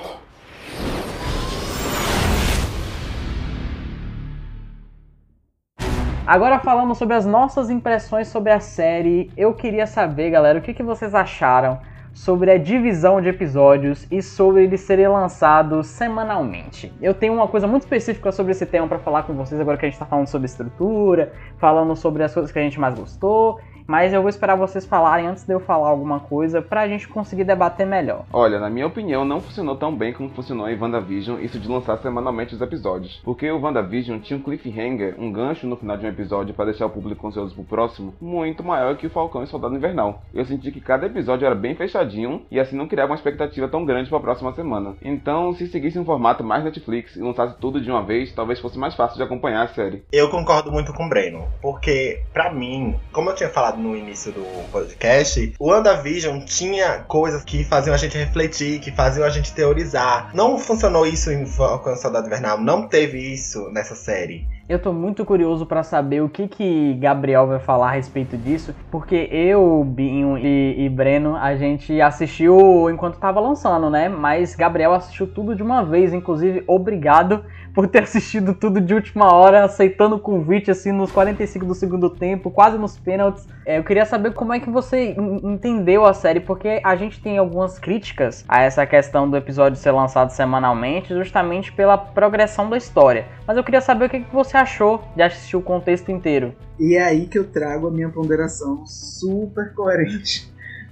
Agora falando sobre as nossas impressões sobre a série, eu queria saber, galera, o que, que vocês acharam sobre a divisão de episódios e sobre eles serem lançados semanalmente. Eu tenho uma coisa muito específica sobre esse tema para falar com vocês agora que a gente está falando sobre estrutura, falando sobre as coisas que a gente mais gostou mas eu vou esperar vocês falarem antes de eu falar alguma coisa pra gente conseguir debater melhor. Olha, na minha opinião, não funcionou tão bem como funcionou em WandaVision isso de lançar semanalmente os episódios. Porque o WandaVision tinha um cliffhanger, um gancho no final de um episódio para deixar o público ansioso pro próximo, muito maior que o Falcão e Soldado Invernal. Eu senti que cada episódio era bem fechadinho e assim não criava uma expectativa tão grande para a próxima semana. Então, se seguisse um formato mais Netflix e lançasse tudo de uma vez, talvez fosse mais fácil de acompanhar a série. Eu concordo muito com o Breno, porque para mim, como eu tinha falado no início do podcast, o WandaVision tinha coisas que faziam a gente refletir, que faziam a gente teorizar. Não funcionou isso em Falcão Soldado Invernal, não teve isso nessa série. Eu tô muito curioso para saber o que que Gabriel vai falar a respeito disso, porque eu, Binho e, e Breno, a gente assistiu enquanto tava lançando, né? Mas Gabriel assistiu tudo de uma vez, inclusive obrigado por ter assistido tudo de última hora, aceitando o convite assim nos 45 do segundo tempo, quase nos pênaltis. É, eu queria saber como é que você entendeu a série, porque a gente tem algumas críticas a essa questão do episódio ser lançado semanalmente, justamente pela progressão da história. Mas eu queria saber o que, que você achou de assistir o contexto inteiro. E é aí que eu trago a minha ponderação super coerente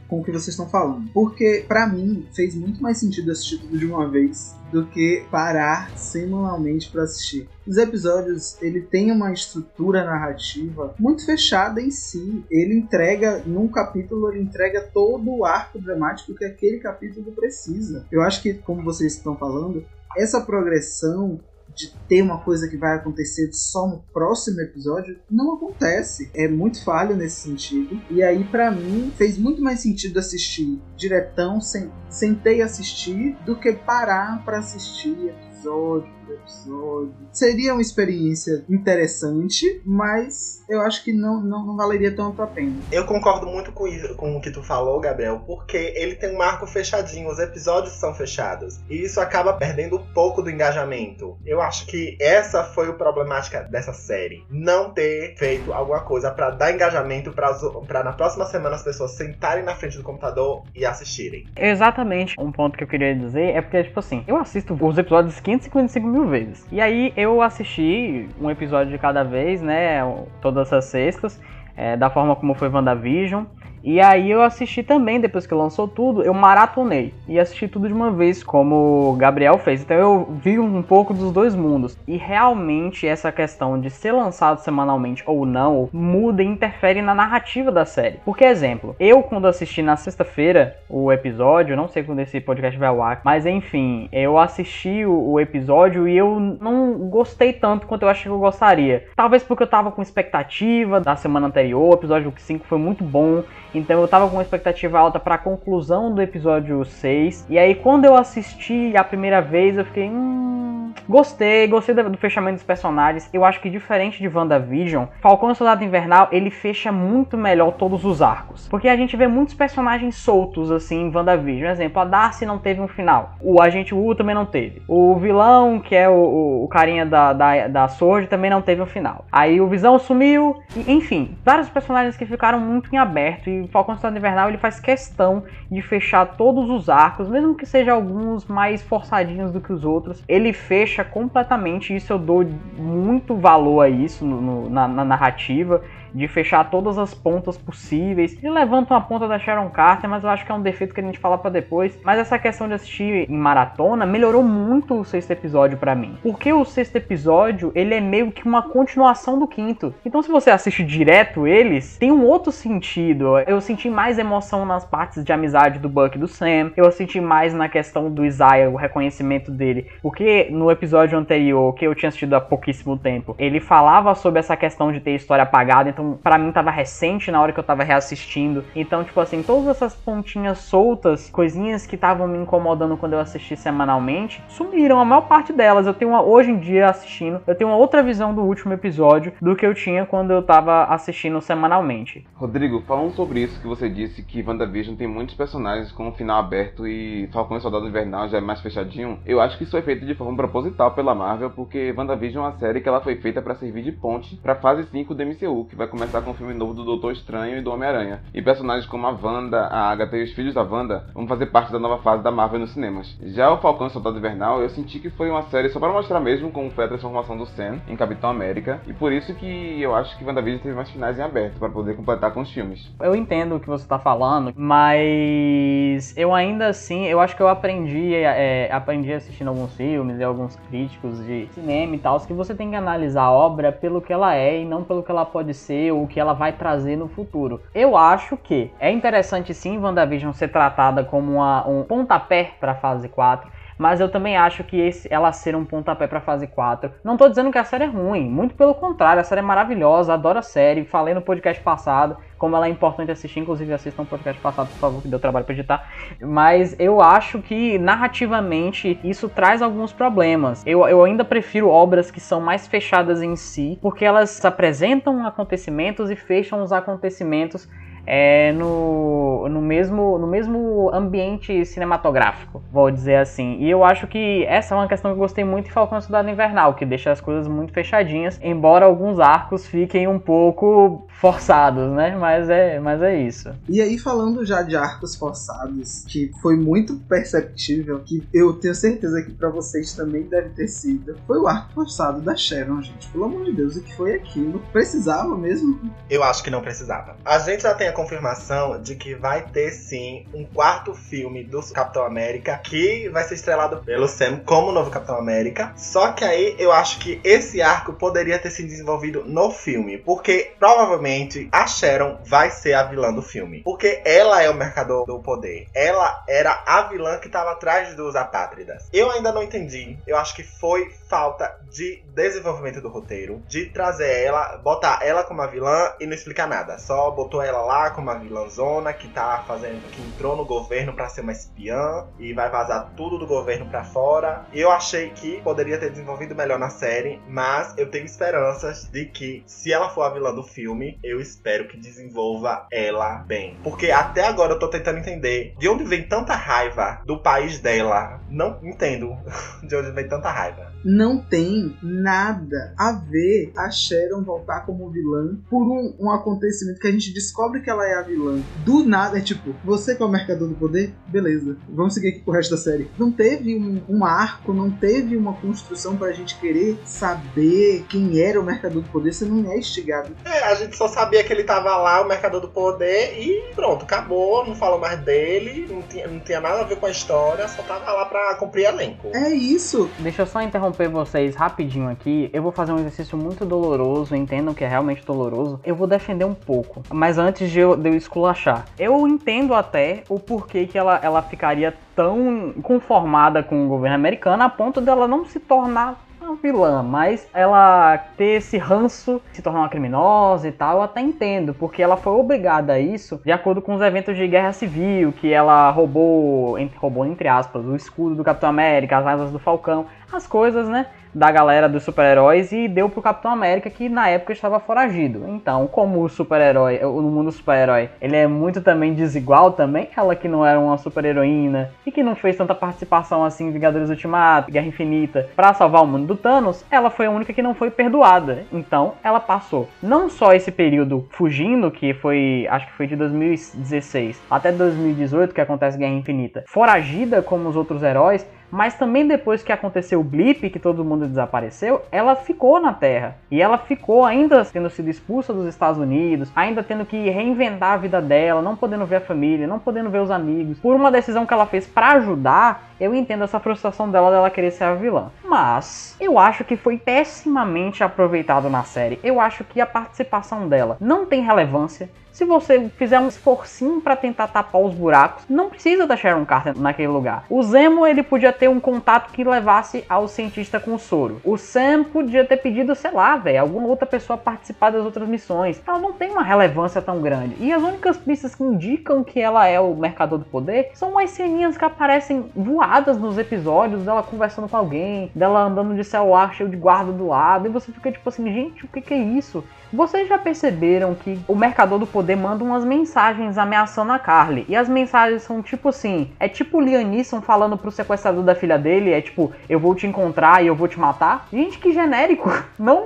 com o que vocês estão falando. Porque, para mim, fez muito mais sentido assistir tudo de uma vez do que parar semanalmente para assistir. Os episódios, ele tem uma estrutura narrativa muito fechada em si. Ele entrega, num capítulo, ele entrega todo o arco dramático que aquele capítulo precisa. Eu acho que, como vocês estão falando, essa progressão de ter uma coisa que vai acontecer só no próximo episódio, não acontece. É muito falho nesse sentido. E aí, para mim, fez muito mais sentido assistir diretão, sem, sentei assistir, do que parar para assistir episódio episódio. Seria uma experiência interessante, mas eu acho que não, não, não valeria tanto a pena. Eu concordo muito com, isso, com o que tu falou, Gabriel, porque ele tem um marco fechadinho, os episódios são fechados. E isso acaba perdendo um pouco do engajamento. Eu acho que essa foi a problemática dessa série. Não ter feito alguma coisa para dar engajamento para na próxima semana as pessoas sentarem na frente do computador e assistirem. Exatamente. Um ponto que eu queria dizer é porque, tipo assim, eu assisto os episódios 555 mil vezes. E aí eu assisti um episódio de cada vez, né? Todas as sextas, é, da forma como foi WandaVision. E aí eu assisti também, depois que lançou tudo, eu maratonei e assisti tudo de uma vez, como o Gabriel fez. Então eu vi um pouco dos dois mundos. E realmente essa questão de ser lançado semanalmente ou não muda e interfere na narrativa da série. Porque, exemplo, eu quando assisti na sexta-feira o episódio, não sei quando esse podcast vai ao ar, mas enfim, eu assisti o, episódio e eu não gostei tanto quanto eu achei que eu gostaria. Talvez porque eu tava com expectativa da semana anterior, o episódio 5 foi muito bom então eu tava com uma expectativa alta para a conclusão do episódio 6. E aí quando eu assisti a primeira vez, eu fiquei, hum, gostei, gostei do fechamento dos personagens. Eu acho que diferente de WandaVision, Falcão e Soldado Invernal, ele fecha muito melhor todos os arcos. Porque a gente vê muitos personagens soltos assim em WandaVision. Exemplo, a Darcy não teve um final. O Agente Wu também não teve. O vilão, que é o, o, o carinha da, da, da Sword, também não teve um final. Aí o Visão sumiu. E, enfim, vários personagens que ficaram muito em aberto. E Falcão Soldado Invernal ele faz questão de fechar todos os arcos, mesmo que sejam alguns mais forçadinhos do que os outros. Ele fecha completamente, isso eu dou muito valor a isso no, no, na, na narrativa de fechar todas as pontas possíveis. Ele levanta uma ponta da Sharon Carter, mas eu acho que é um defeito que a gente fala para depois. Mas essa questão de assistir em maratona melhorou muito o sexto episódio para mim. Porque o sexto episódio, ele é meio que uma continuação do quinto. Então se você assiste direto eles, tem um outro sentido. Eu senti mais emoção nas partes de amizade do Buck e do Sam. Eu senti mais na questão do Isaiah, o reconhecimento dele. Porque no episódio anterior, que eu tinha assistido há pouquíssimo tempo, ele falava sobre essa questão de ter história apagada. Então para mim tava recente na hora que eu tava reassistindo. Então, tipo assim, todas essas pontinhas soltas, coisinhas que estavam me incomodando quando eu assisti semanalmente, sumiram a maior parte delas. Eu tenho uma, hoje em dia assistindo, eu tenho uma outra visão do último episódio do que eu tinha quando eu tava assistindo semanalmente. Rodrigo, falando sobre isso que você disse que WandaVision tem muitos personagens com um final aberto e Falcão e Soldado Invernal já é mais fechadinho, eu acho que isso foi feito de forma proposital pela Marvel, porque WandaVision é uma série que ela foi feita para servir de ponte para fase 5 do MCU, que vai começar com o filme novo do Doutor Estranho e do Homem-Aranha. E personagens como a Wanda, a Agatha e os filhos da Wanda vão fazer parte da nova fase da Marvel nos cinemas. Já o Falcão e o Soldado Invernal, eu senti que foi uma série só para mostrar mesmo como foi a transformação do Sam em Capitão América, e por isso que eu acho que WandaVision teve mais finais em aberto para poder completar com os filmes. Eu entendo o que você tá falando, mas eu ainda assim, eu acho que eu aprendi, é, aprendi assistindo alguns filmes e alguns críticos de cinema e tal, que você tem que analisar a obra pelo que ela é e não pelo que ela pode ser ou o que ela vai trazer no futuro. Eu acho que é interessante sim WandaVision ser tratada como uma, um pontapé para a fase 4 mas eu também acho que esse, ela ser um pontapé pra fase 4. Não tô dizendo que a série é ruim, muito pelo contrário, a série é maravilhosa, adoro a série, falei no podcast passado como ela é importante assistir, inclusive assistam o podcast passado, por favor, que deu trabalho para editar. Mas eu acho que narrativamente isso traz alguns problemas. Eu, eu ainda prefiro obras que são mais fechadas em si, porque elas apresentam acontecimentos e fecham os acontecimentos é, no, no, mesmo, no mesmo ambiente cinematográfico, vou dizer assim. E eu acho que essa é uma questão que eu gostei muito em Falcão Cidade Invernal, que deixa as coisas muito fechadinhas, embora alguns arcos fiquem um pouco forçados, né? Mas é, mas é isso. E aí, falando já de arcos forçados, que foi muito perceptível, que eu tenho certeza que para vocês também deve ter sido, foi o arco forçado da Sharon, gente. Pelo amor de Deus, o que foi aquilo? Precisava mesmo? Eu acho que não precisava. A gente já tem a confirmação de que vai ter sim um quarto filme do Capitão América que vai ser estrelado pelo Sam como novo Capitão América. Só que aí eu acho que esse arco poderia ter sido desenvolvido no filme, porque provavelmente a Sharon vai ser a vilã do filme, porque ela é o mercador do poder. Ela era a vilã que estava atrás dos apátridas. Eu ainda não entendi. Eu acho que foi falta de desenvolvimento do roteiro, de trazer ela, botar ela como a vilã e não explicar nada. Só botou ela lá como a vilãzona que tá fazendo, que entrou no governo para ser uma espiã e vai vazar tudo do governo para fora. Eu achei que poderia ter desenvolvido melhor na série, mas eu tenho esperanças de que se ela for a vilã do filme, eu espero que desenvolva ela bem. Porque até agora eu tô tentando entender de onde vem tanta raiva do país dela. Não entendo *laughs* de onde vem tanta raiva não tem nada a ver a Sharon voltar como vilã por um, um, acontecimento que a gente descobre que ela é a vilã. Do nada, é tipo, você que é o mercador do poder? Beleza, vamos seguir aqui com o resto da série. Não teve um, um arco, não teve uma construção pra gente querer saber quem era o mercador do poder, você não é instigado. É, a gente só sabia que ele tava lá, o mercador do poder, e pronto, acabou, não falou mais dele, não tinha, não tinha nada a ver com a história, só tava lá pra cumprir elenco. É isso. Deixa eu só interromper interromper vocês rapidinho aqui. Eu vou fazer um exercício muito doloroso, entendam que é realmente doloroso. Eu vou defender um pouco, mas antes de eu, de eu esculachar. Eu entendo até o porquê que ela, ela ficaria tão conformada com o governo americano a ponto dela não se tornar uma vilã, mas ela ter esse ranço, se tornar uma criminosa e tal, eu até entendo, porque ela foi obrigada a isso de acordo com os eventos de guerra civil, que ela roubou, roubou entre aspas, o escudo do Capitão América, as asas do Falcão, as coisas, né? Da galera dos super-heróis e deu pro Capitão América que na época estava foragido. Então, como o super-herói, no mundo super-herói, ele é muito também desigual também, ela que não era uma super-heroína e que não fez tanta participação assim em Vingadores Ultimato, Guerra Infinita, para salvar o mundo do Thanos, ela foi a única que não foi perdoada. Então, ela passou não só esse período fugindo, que foi, acho que foi de 2016 até 2018 que acontece Guerra Infinita, foragida como os outros heróis, mas também depois que aconteceu o blip, que todo mundo desapareceu, ela ficou na Terra. E ela ficou ainda tendo sido expulsa dos Estados Unidos, ainda tendo que reinventar a vida dela, não podendo ver a família, não podendo ver os amigos. Por uma decisão que ela fez para ajudar, eu entendo essa frustração dela dela querer ser a vilã. Mas eu acho que foi pessimamente aproveitado na série. Eu acho que a participação dela não tem relevância. Se você fizer um esforcinho para tentar tapar os buracos, não precisa da Sharon Carter naquele lugar. O Zemo ele podia ter um contato que levasse ao cientista com o soro. O Sam podia ter pedido, sei lá, velho, alguma outra pessoa participar das outras missões. Ela não tem uma relevância tão grande. E as únicas pistas que indicam que ela é o mercador do poder são umas ceninhas que aparecem voadas nos episódios dela conversando com alguém, dela andando de celular cheio de guarda do lado. E você fica tipo assim, gente, o que, que é isso? Vocês já perceberam que o Mercador do Poder manda umas mensagens ameaçando a Carly? E as mensagens são tipo assim: é tipo o Liam Neeson falando pro sequestrador da filha dele é tipo, eu vou te encontrar e eu vou te matar. Gente, que genérico, *laughs* não?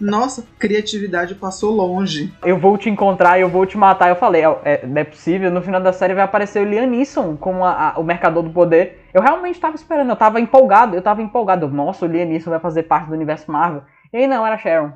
Nossa, criatividade passou longe. Eu vou te encontrar e eu vou te matar. Eu falei, é, é, não é possível. No final da série vai aparecer o Liam Neeson como a, a, o Mercador do Poder. Eu realmente tava esperando, eu tava empolgado, eu tava empolgado. Nossa, o Liam Neeson vai fazer parte do universo Marvel. E não, era Sharon.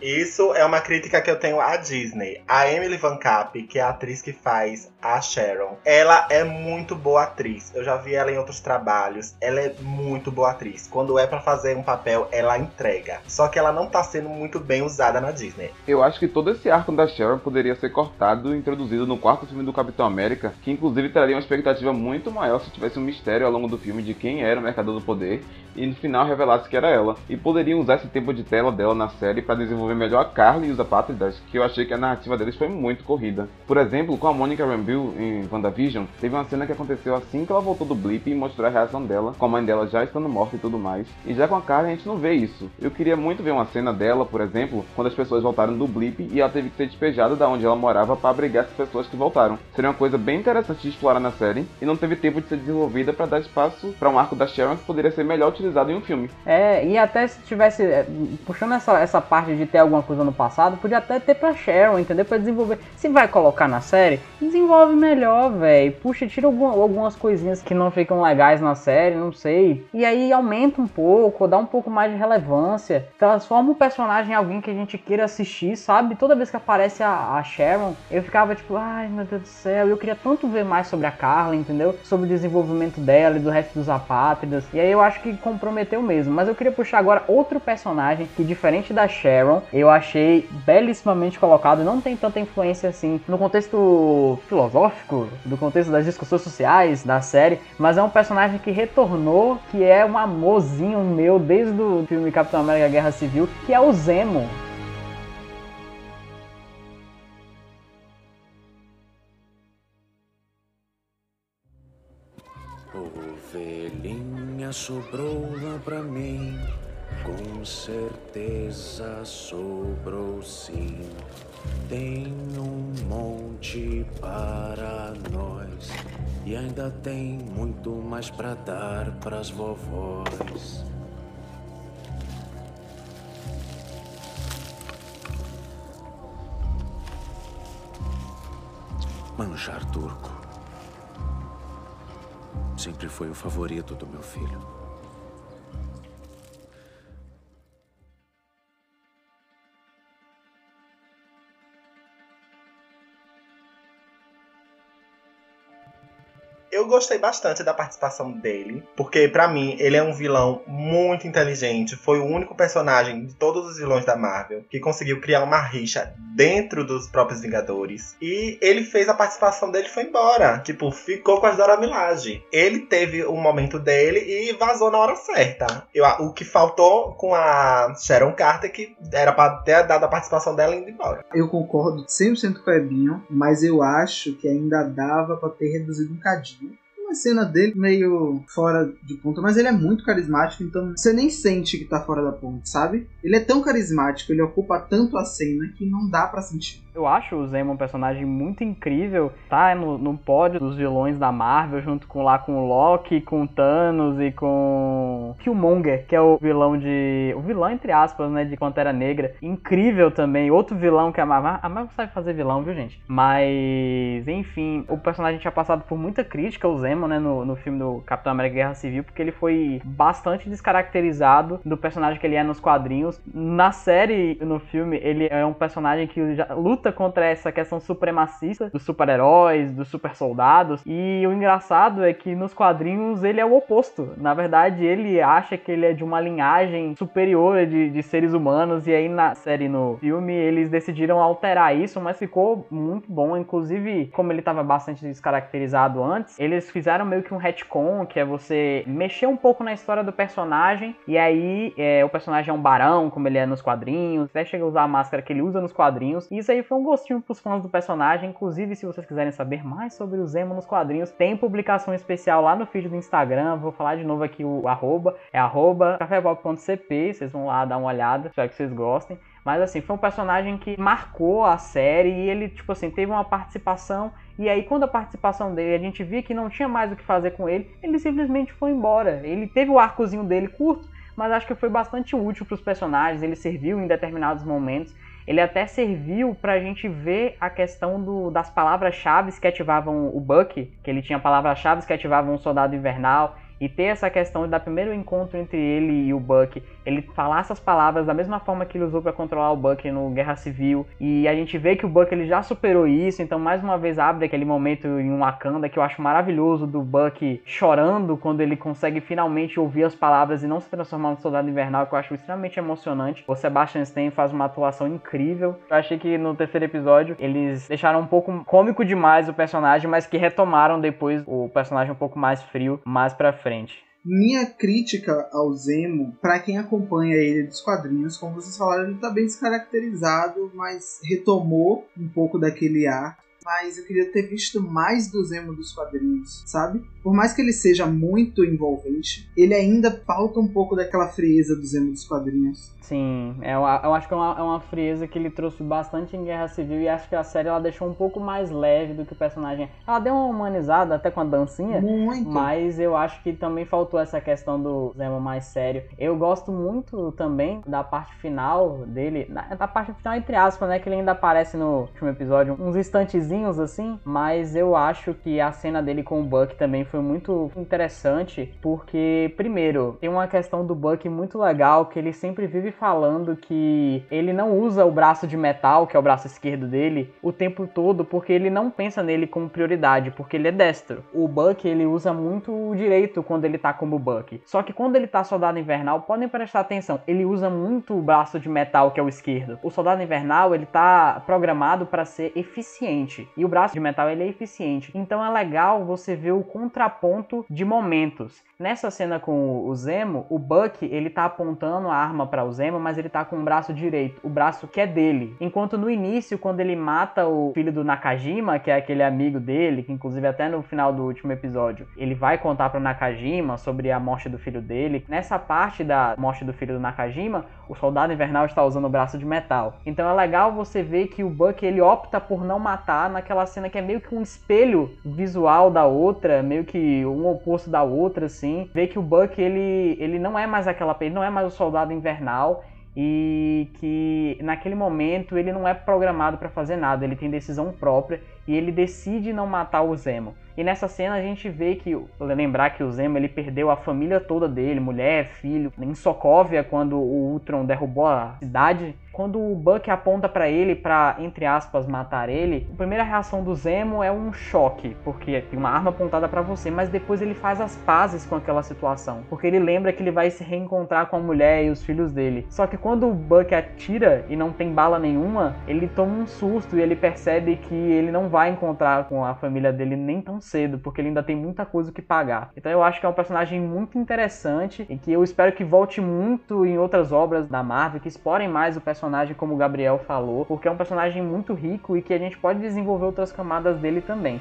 Isso é uma crítica que eu tenho à Disney. A Emily Van Capp, que é a atriz que faz a Sharon, ela é muito boa atriz. Eu já vi ela em outros trabalhos. Ela é muito boa atriz. Quando é para fazer um papel, ela entrega. Só que ela não tá sendo muito bem usada na Disney. Eu acho que todo esse arco da Sharon poderia ser cortado e introduzido no quarto filme do Capitão América, que inclusive traria uma expectativa muito maior se tivesse um mistério ao longo do filme de quem era o Mercador do Poder e no final revelasse que era ela. E poderiam usar esse tempo de tela dela na série para desenvolver melhor a Carly e os apátridas, que eu achei que a narrativa deles foi muito corrida. Por exemplo, com a Monica Rambeau em WandaVision, teve uma cena que aconteceu assim que ela voltou do blip e mostrou a reação dela, com a mãe dela já estando morta e tudo mais. E já com a Carly a gente não vê isso. Eu queria muito ver uma cena dela, por exemplo, quando as pessoas voltaram do blip e ela teve que ser despejada da onde ela morava para abrigar as pessoas que voltaram. Seria uma coisa bem interessante de explorar na série e não teve tempo de ser desenvolvida para dar espaço para um arco da Sharon que poderia ser melhor utilizado em um filme. É, e até se tivesse é, puxando essa, essa parte de ter alguma coisa no passado, podia até ter pra Sharon, entendeu? Pra desenvolver. Se vai colocar na série, desenvolve melhor, velho. Puxa, tira algum, algumas coisinhas que não ficam legais na série, não sei. E aí aumenta um pouco, dá um pouco mais de relevância. Transforma o personagem em alguém que a gente queira assistir, sabe? Toda vez que aparece a, a Sharon, eu ficava tipo, ai meu Deus do céu, eu queria tanto ver mais sobre a Carla, entendeu? Sobre o desenvolvimento dela e do resto dos apátridas. E aí eu acho que comprometeu mesmo. Mas eu queria puxar agora outro personagem que, diferente da Sharon, eu achei belíssimamente colocado. Não tem tanta influência assim no contexto filosófico, do contexto das discussões sociais da série, mas é um personagem que retornou, que é um amorzinho meu desde o filme Capitão América Guerra Civil, que é o Zemo. Ovelhinha sobrou lá pra mim, com certeza sobrou sim. Tem um monte para nós e ainda tem muito mais para dar pras vovós. Manjar turco sempre foi o favorito do meu filho. Eu gostei bastante da participação dele, porque para mim ele é um vilão muito inteligente. Foi o único personagem de todos os vilões da Marvel que conseguiu criar uma rixa dentro dos próprios Vingadores. E ele fez a participação dele foi embora. Tipo, ficou com as Dora Milaje. Ele teve o um momento dele e vazou na hora certa. Eu, o que faltou com a Sharon Carter que era para ter dado a participação dela indo embora. Eu concordo 100% com o Ebinho, mas eu acho que ainda dava para ter reduzido um cadinho uma cena dele meio fora de ponta, mas ele é muito carismático, então você nem sente que tá fora da ponta, sabe? Ele é tão carismático, ele ocupa tanto a cena que não dá para sentir. Eu acho o Zemo um personagem muito incrível, tá no, no pódio dos vilões da Marvel, junto com lá com o Loki, com o Thanos e com Killmonger, que é o vilão de. o vilão, entre aspas, né, de Pantera Negra. Incrível também, outro vilão que a Marvel. A Marvel sabe fazer vilão, viu, gente? Mas, enfim, o personagem tinha passado por muita crítica, o Zemo, né, no, no filme do Capitão América Guerra Civil, porque ele foi bastante descaracterizado do personagem que ele é nos quadrinhos. Na série, no filme, ele é um personagem que já luta contra essa questão supremacista dos super-heróis, dos super soldados. E o engraçado é que nos quadrinhos ele é o oposto. Na verdade, ele acha que ele é de uma linhagem superior de, de seres humanos. E aí na série, no filme, eles decidiram alterar isso, mas ficou muito bom. Inclusive, como ele estava bastante descaracterizado antes, eles fizeram meio que um retcon, que é você mexer um pouco na história do personagem. E aí é, o personagem é um barão, como ele é nos quadrinhos. Até chega a usar a máscara que ele usa nos quadrinhos. E isso aí foi foi um gostinho pros fãs do personagem. Inclusive, se vocês quiserem saber mais sobre o Zemo nos quadrinhos, tem publicação especial lá no feed do Instagram. Vou falar de novo aqui o arroba, é arroba vocês vão lá dar uma olhada, espero que vocês gostem. Mas assim, foi um personagem que marcou a série e ele, tipo assim, teve uma participação. E aí, quando a participação dele, a gente via que não tinha mais o que fazer com ele, ele simplesmente foi embora. Ele teve o arcozinho dele curto, mas acho que foi bastante útil para os personagens. Ele serviu em determinados momentos. Ele até serviu para a gente ver a questão do, das palavras-chave que ativavam o Buck, que ele tinha palavras-chave que ativavam o Soldado Invernal e ter essa questão da primeiro encontro entre ele e o Buck, ele falar essas palavras da mesma forma que ele usou para controlar o Buck no Guerra Civil, e a gente vê que o Buck ele já superou isso, então mais uma vez abre aquele momento em Wakanda que eu acho maravilhoso do Buck chorando quando ele consegue finalmente ouvir as palavras e não se transformar no Soldado Invernal, que eu acho extremamente emocionante. O Sebastian Stan faz uma atuação incrível. Eu achei que no terceiro episódio eles deixaram um pouco cômico demais o personagem, mas que retomaram depois o personagem um pouco mais frio mais para frente frente. Minha crítica ao Zemo, para quem acompanha ele dos quadrinhos, como vocês falaram, ele tá bem descaracterizado, mas retomou um pouco daquele ar mas eu queria ter visto mais do Zemo dos quadrinhos, sabe? Por mais que ele seja muito envolvente, ele ainda falta um pouco daquela frieza do Zemo dos quadrinhos. Sim, eu, é eu acho que é uma, é uma frieza que ele trouxe bastante em Guerra Civil e acho que a série ela deixou um pouco mais leve do que o personagem. Ela deu uma humanizada até com a dancinha, muito. mas eu acho que também faltou essa questão do Zemo mais sério. Eu gosto muito também da parte final dele, da, parte final entre aspas, né, que ele ainda aparece no último episódio, uns instantezinhos assim, mas eu acho que a cena dele com o Buck também foi muito interessante, porque primeiro, tem uma questão do Buck muito legal que ele sempre vive falando que ele não usa o braço de metal, que é o braço esquerdo dele, o tempo todo, porque ele não pensa nele como prioridade, porque ele é destro. O Buck, ele usa muito o direito quando ele tá como Buck. Só que quando ele tá soldado invernal, podem prestar atenção, ele usa muito o braço de metal, que é o esquerdo. O soldado invernal, ele tá programado para ser eficiente, e o braço de metal ele é eficiente. Então é legal você ver o contraponto de momentos. Nessa cena com o Zemo, o Buck, ele tá apontando a arma para o Zemo mas ele tá com o braço direito, o braço que é dele. Enquanto no início, quando ele mata o filho do Nakajima, que é aquele amigo dele, que inclusive até no final do último episódio, ele vai contar pro Nakajima sobre a morte do filho dele. Nessa parte da morte do filho do Nakajima, o soldado invernal está usando o braço de metal. Então é legal você ver que o Buck ele opta por não matar naquela cena que é meio que um espelho visual da outra, meio que um oposto da outra, assim. Ver que o Buck ele, ele não é mais aquela, ele não é mais o soldado invernal e que naquele momento ele não é programado para fazer nada, ele tem decisão própria e ele decide não matar o Zemo. E nessa cena a gente vê que, lembrar que o Zemo ele perdeu a família toda dele, mulher, filho, em Sokovia quando o Ultron derrubou a cidade. Quando o Buck aponta para ele para entre aspas matar ele, a primeira reação do Zemo é um choque, porque tem uma arma apontada para você, mas depois ele faz as pazes com aquela situação, porque ele lembra que ele vai se reencontrar com a mulher e os filhos dele. Só que quando o Buck atira e não tem bala nenhuma, ele toma um susto e ele percebe que ele não vai encontrar com a família dele nem tão cedo, porque ele ainda tem muita coisa que pagar. Então eu acho que é um personagem muito interessante e que eu espero que volte muito em outras obras da Marvel, que explorem mais o personagem, como o Gabriel falou, porque é um personagem muito rico e que a gente pode desenvolver outras camadas dele também.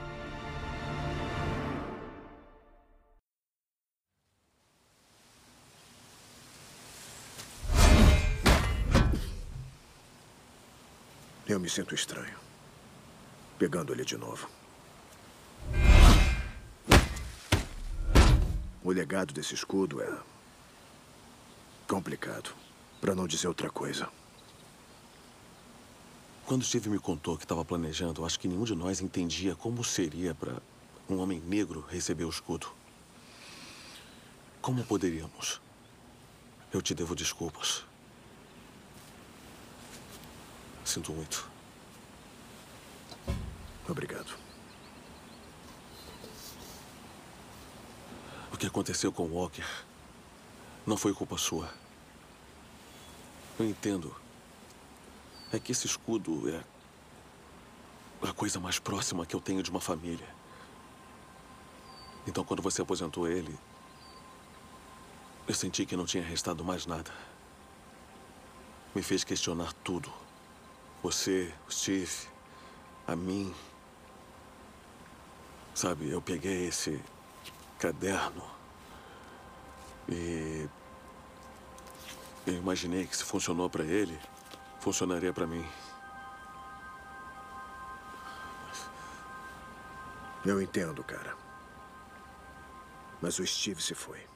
Eu me sinto estranho. Pegando ele de novo. O legado desse escudo é complicado, para não dizer outra coisa. Quando Steve me contou que estava planejando, acho que nenhum de nós entendia como seria para um homem negro receber o escudo. Como poderíamos? Eu te devo desculpas. Sinto muito. Obrigado. Que aconteceu com Walker não foi culpa sua. Eu entendo. É que esse escudo é a coisa mais próxima que eu tenho de uma família. Então, quando você aposentou ele, eu senti que não tinha restado mais nada. Me fez questionar tudo. você, o Steve, a mim. Sabe, eu peguei esse caderno e eu imaginei que se funcionou para ele, funcionaria para mim. Eu entendo, cara. Mas o Steve se foi.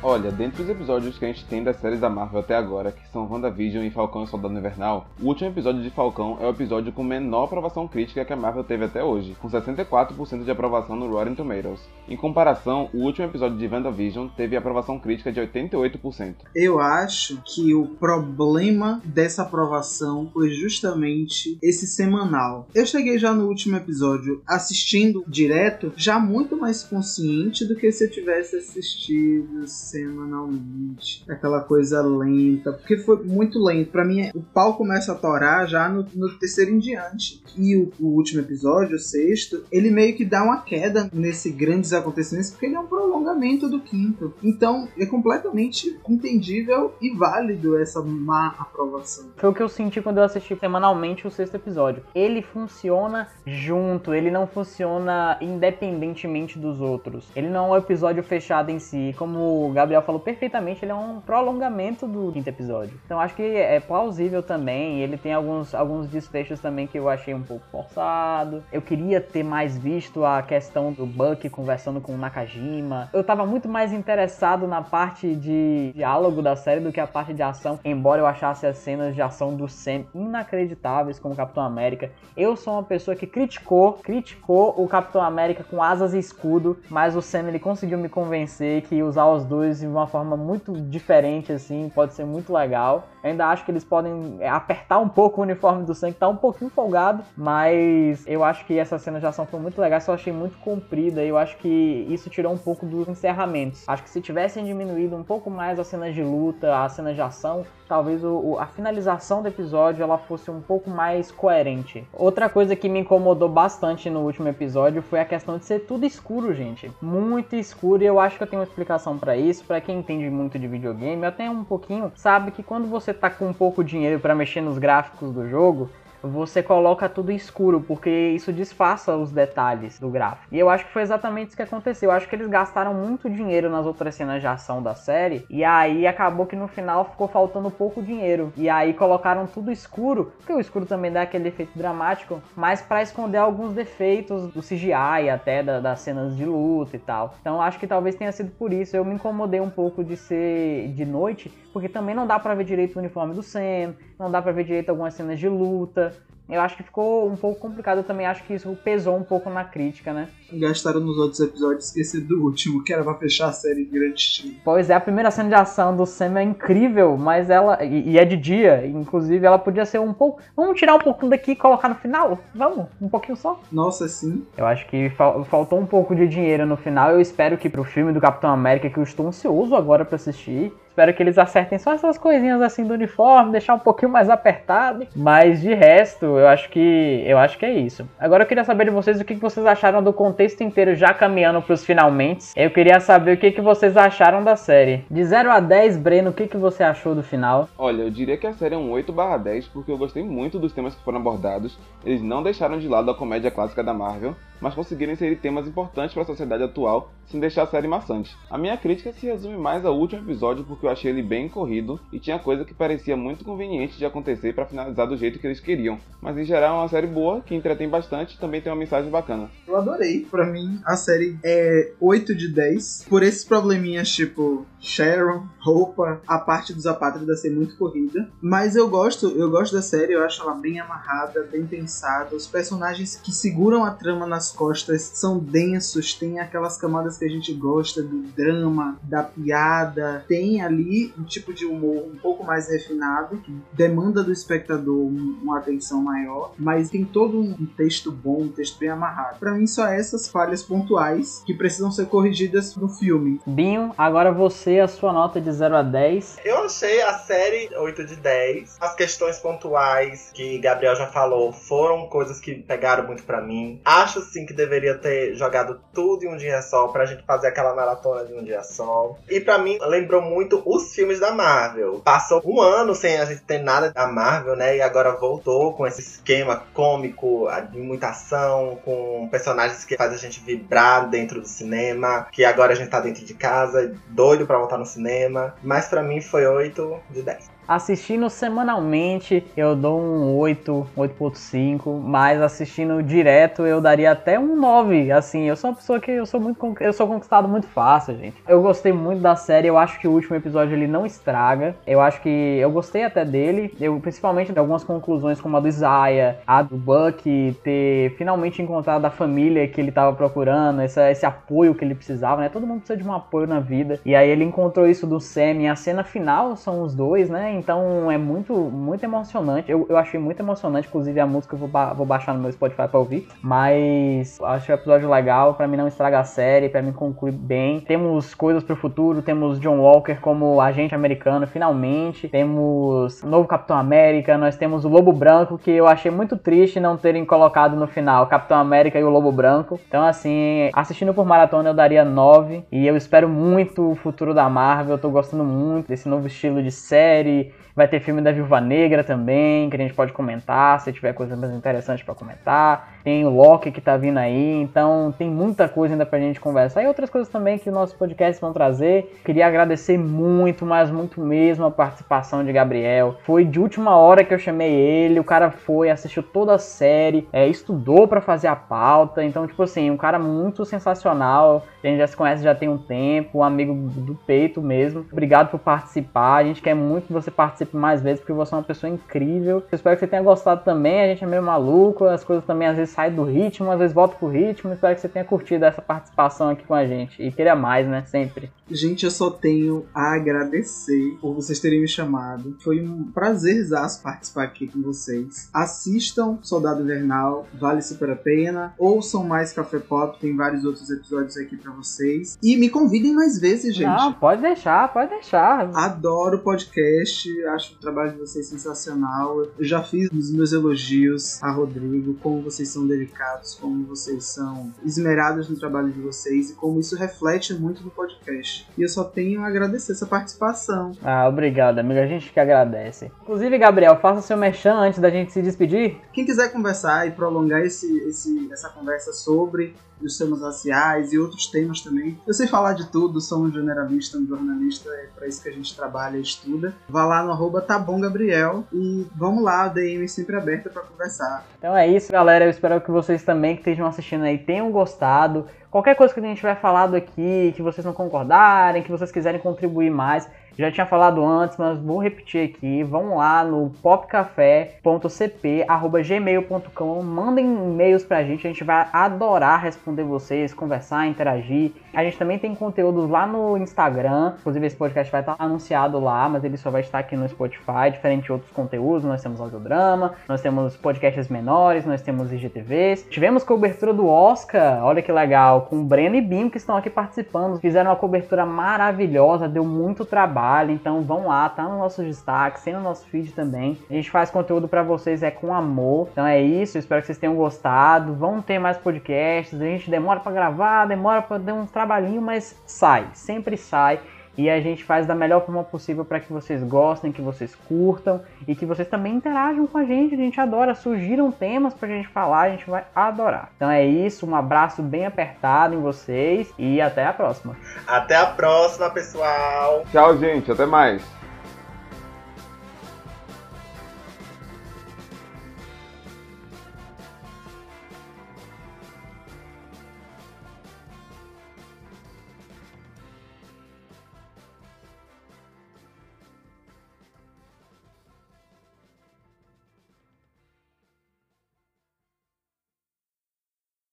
Olha, dentre os episódios que a gente tem das séries da Marvel até agora, que são WandaVision e Falcão e Soldado Invernal, o último episódio de Falcão é o episódio com menor aprovação crítica que a Marvel teve até hoje, com 64% de aprovação no Rotten Tomatoes. Em comparação, o último episódio de WandaVision teve aprovação crítica de 88%. Eu acho que o problema dessa aprovação foi justamente esse semanal. Eu cheguei já no último episódio assistindo direto, já muito mais consciente do que se eu tivesse assistido semanalmente. Aquela coisa lenta, porque foi muito lento. Para mim, o pau começa a torar já no, no terceiro em diante. E o, o, último episódio, o sexto, ele meio que dá uma queda nesse grandes acontecimentos, porque ele é um prolongamento do quinto. Então, é completamente entendível e válido essa má aprovação. Foi o que eu senti quando eu assisti semanalmente o sexto episódio. Ele funciona junto, ele não funciona independentemente dos outros. Ele não é um episódio fechado em si, como o Gabriel falou perfeitamente, ele é um prolongamento do quinto episódio. Então acho que é plausível também. Ele tem alguns, alguns desfechos também que eu achei um pouco forçado. Eu queria ter mais visto a questão do Buck conversando com o Nakajima. Eu tava muito mais interessado na parte de diálogo da série do que a parte de ação, embora eu achasse as cenas de ação do Sam inacreditáveis como Capitão América. Eu sou uma pessoa que criticou, criticou o Capitão América com asas e escudo, mas o Sam ele conseguiu me convencer que usar os dois de uma forma muito diferente, assim, pode ser muito legal. Ainda acho que eles podem é, apertar um pouco o uniforme do sangue, tá um pouquinho folgado, mas eu acho que essa cena de ação foi muito legal, só achei muito comprida e eu acho que isso tirou um pouco dos encerramentos. Acho que se tivessem diminuído um pouco mais as cenas de luta, as cenas de ação, talvez o, a finalização do episódio ela fosse um pouco mais coerente. Outra coisa que me incomodou bastante no último episódio foi a questão de ser tudo escuro, gente. Muito escuro e eu acho que eu tenho uma explicação para isso. Para quem entende muito de videogame, até um pouquinho, sabe que quando você tá com pouco dinheiro para mexer nos gráficos do jogo, você coloca tudo escuro, porque isso disfarça os detalhes do gráfico. E eu acho que foi exatamente isso que aconteceu. Eu acho que eles gastaram muito dinheiro nas outras cenas de ação da série, e aí acabou que no final ficou faltando pouco dinheiro. E aí colocaram tudo escuro, porque o escuro também dá aquele efeito dramático, mas para esconder alguns defeitos do CGI, até da, das cenas de luta e tal. Então acho que talvez tenha sido por isso. Eu me incomodei um pouco de ser de noite, porque também não dá para ver direito o uniforme do Sam, não dá para ver direito algumas cenas de luta. Eu acho que ficou um pouco complicado. Eu também acho que isso pesou um pouco na crítica, né? Gastaram nos outros episódios esquecendo do último, que era pra fechar a série em grande estilo. Pois é, a primeira cena de ação do Sam é incrível, mas ela. E, e, é de dia, inclusive, ela podia ser um pouco. Vamos tirar um pouquinho daqui e colocar no final? Vamos? Um pouquinho só? Nossa, sim. Eu acho que fal faltou um pouco de dinheiro no final. Eu espero que pro filme do Capitão América, que eu estou ansioso agora para assistir espero que eles acertem só essas coisinhas assim do uniforme, deixar um pouquinho mais apertado. Mas de resto, eu acho que eu acho que é isso. Agora eu queria saber de vocês o que vocês acharam do contexto inteiro já caminhando para os finalmente. Eu queria saber o que, que vocês acharam da série. De 0 a 10, Breno, o que, que você achou do final? Olha, eu diria que a série é um 8/10 porque eu gostei muito dos temas que foram abordados. Eles não deixaram de lado a comédia clássica da Marvel mas conseguiram inserir temas importantes para a sociedade atual sem deixar a série maçante. A minha crítica se resume mais ao último episódio porque eu achei ele bem corrido e tinha coisa que parecia muito conveniente de acontecer para finalizar do jeito que eles queriam. Mas em geral é uma série boa, que entretém bastante e também tem uma mensagem bacana. Eu adorei. Para mim, a série é 8 de 10. Por esses probleminhas tipo Sharon, roupa, a parte dos apátridas ser muito corrida. Mas eu gosto, eu gosto da série, eu acho ela bem amarrada, bem pensada. Os personagens que seguram a trama nas costas são densos, tem aquelas camadas que a gente gosta do drama, da piada. Tem ali um tipo de humor um pouco mais refinado, que demanda do espectador uma atenção maior, mas tem todo um texto bom, um texto bem amarrado. Para mim, só essas falhas pontuais que precisam ser corrigidas no filme. Binho, agora você, a sua nota de 0 a 10. Eu achei a série 8 de 10. As questões pontuais que Gabriel já falou foram coisas que pegaram muito para mim. Acho sim sim que deveria ter jogado tudo em um dia só, pra gente fazer aquela maratona de um dia só. E para mim, lembrou muito os filmes da Marvel. Passou um ano sem a gente ter nada da Marvel, né? E agora voltou com esse esquema cômico, de muita ação, com personagens que faz a gente vibrar dentro do cinema, que agora a gente tá dentro de casa, doido para voltar no cinema. Mas para mim foi 8 de 10. Assistindo semanalmente, eu dou um 8, 8.5, mas assistindo direto eu daria até um 9. Assim, eu sou uma pessoa que eu sou muito eu sou conquistado muito fácil, gente. Eu gostei muito da série, eu acho que o último episódio ele não estraga. Eu acho que eu gostei até dele, eu principalmente de algumas conclusões como a do Isaiah, a do Buck ter finalmente encontrado a família que ele estava procurando, esse, apoio que ele precisava, né? Todo mundo precisa de um apoio na vida. E aí ele encontrou isso do Sam, e a cena final são os dois, né? Então é muito, muito emocionante. Eu, eu achei muito emocionante, inclusive a música eu vou, ba vou baixar no meu Spotify pra ouvir. Mas acho o episódio legal, para mim não estraga a série, para mim concluir bem. Temos coisas pro futuro, temos John Walker como agente americano, finalmente. Temos novo Capitão América, nós temos o Lobo Branco, que eu achei muito triste não terem colocado no final Capitão América e o Lobo Branco. Então, assim, assistindo por maratona eu daria 9. E eu espero muito o futuro da Marvel, eu tô gostando muito desse novo estilo de série Vai ter filme da Viúva Negra também, que a gente pode comentar, se tiver coisa mais interessante para comentar. Tem o Loki que tá vindo aí, então tem muita coisa ainda pra gente conversar. E outras coisas também que o nosso podcast vão trazer. Queria agradecer muito, mas muito mesmo a participação de Gabriel. Foi de última hora que eu chamei ele, o cara foi, assistiu toda a série, é, estudou para fazer a pauta. Então, tipo assim, um cara muito sensacional. A gente já se conhece já tem um tempo, um amigo do peito mesmo. Obrigado por participar. A gente quer muito que você participe mais vezes, porque você é uma pessoa incrível. Eu espero que você tenha gostado também. A gente é meio maluco, as coisas também às vezes saem do ritmo, às vezes voltam pro ritmo. Espero que você tenha curtido essa participação aqui com a gente. E queria mais, né? Sempre. Gente, eu só tenho a agradecer por vocês terem me chamado. Foi um prazerzaço participar aqui com vocês. Assistam Soldado Invernal, vale super a pena. Ouçam mais Café Pop, tem vários outros episódios aqui para vocês. E me convidem mais vezes, gente. Não, pode deixar, pode deixar. Adoro o podcast, acho o trabalho de vocês sensacional. Eu já fiz os meus elogios a Rodrigo, como vocês são dedicados, como vocês são esmerados no trabalho de vocês e como isso reflete muito no podcast. E eu só tenho a agradecer essa participação. Ah, obrigado, amigo. A gente que agradece. Inclusive, Gabriel, faça seu merchan antes da gente se despedir. Quem quiser conversar e prolongar esse, esse, essa conversa sobre os temas raciais e outros temas também. Eu sei falar de tudo, sou um generalista, um jornalista, é para isso que a gente trabalha e estuda. Vá lá no arroba Gabriel e vamos lá, a DM sempre aberta para conversar. Então é isso, galera. Eu espero que vocês também que estejam assistindo aí tenham gostado. Qualquer coisa que a gente tiver falado aqui, que vocês não concordarem, que vocês quiserem contribuir mais, já tinha falado antes, mas vou repetir aqui. Vão lá no popcafé.cp@gmail.com, mandem e-mails pra gente, a gente vai adorar responder vocês, conversar, interagir. A gente também tem conteúdos lá no Instagram, inclusive esse podcast vai estar anunciado lá, mas ele só vai estar aqui no Spotify, diferente de outros conteúdos. Nós temos audiodrama, nós temos podcasts menores, nós temos IGTVs. Tivemos cobertura do Oscar, olha que legal, com Breno e Bim que estão aqui participando. Fizeram uma cobertura maravilhosa, deu muito trabalho então vão lá, tá no nosso destaque, tem no nosso feed também. A gente faz conteúdo para vocês é com amor. Então é isso, espero que vocês tenham gostado. Vão ter mais podcasts, a gente demora para gravar, demora para dar um trabalhinho, mas sai, sempre sai e a gente faz da melhor forma possível para que vocês gostem, que vocês curtam e que vocês também interajam com a gente. A gente adora. Surgiram temas para a gente falar, a gente vai adorar. Então é isso, um abraço bem apertado em vocês e até a próxima. Até a próxima, pessoal. Tchau, gente. Até mais.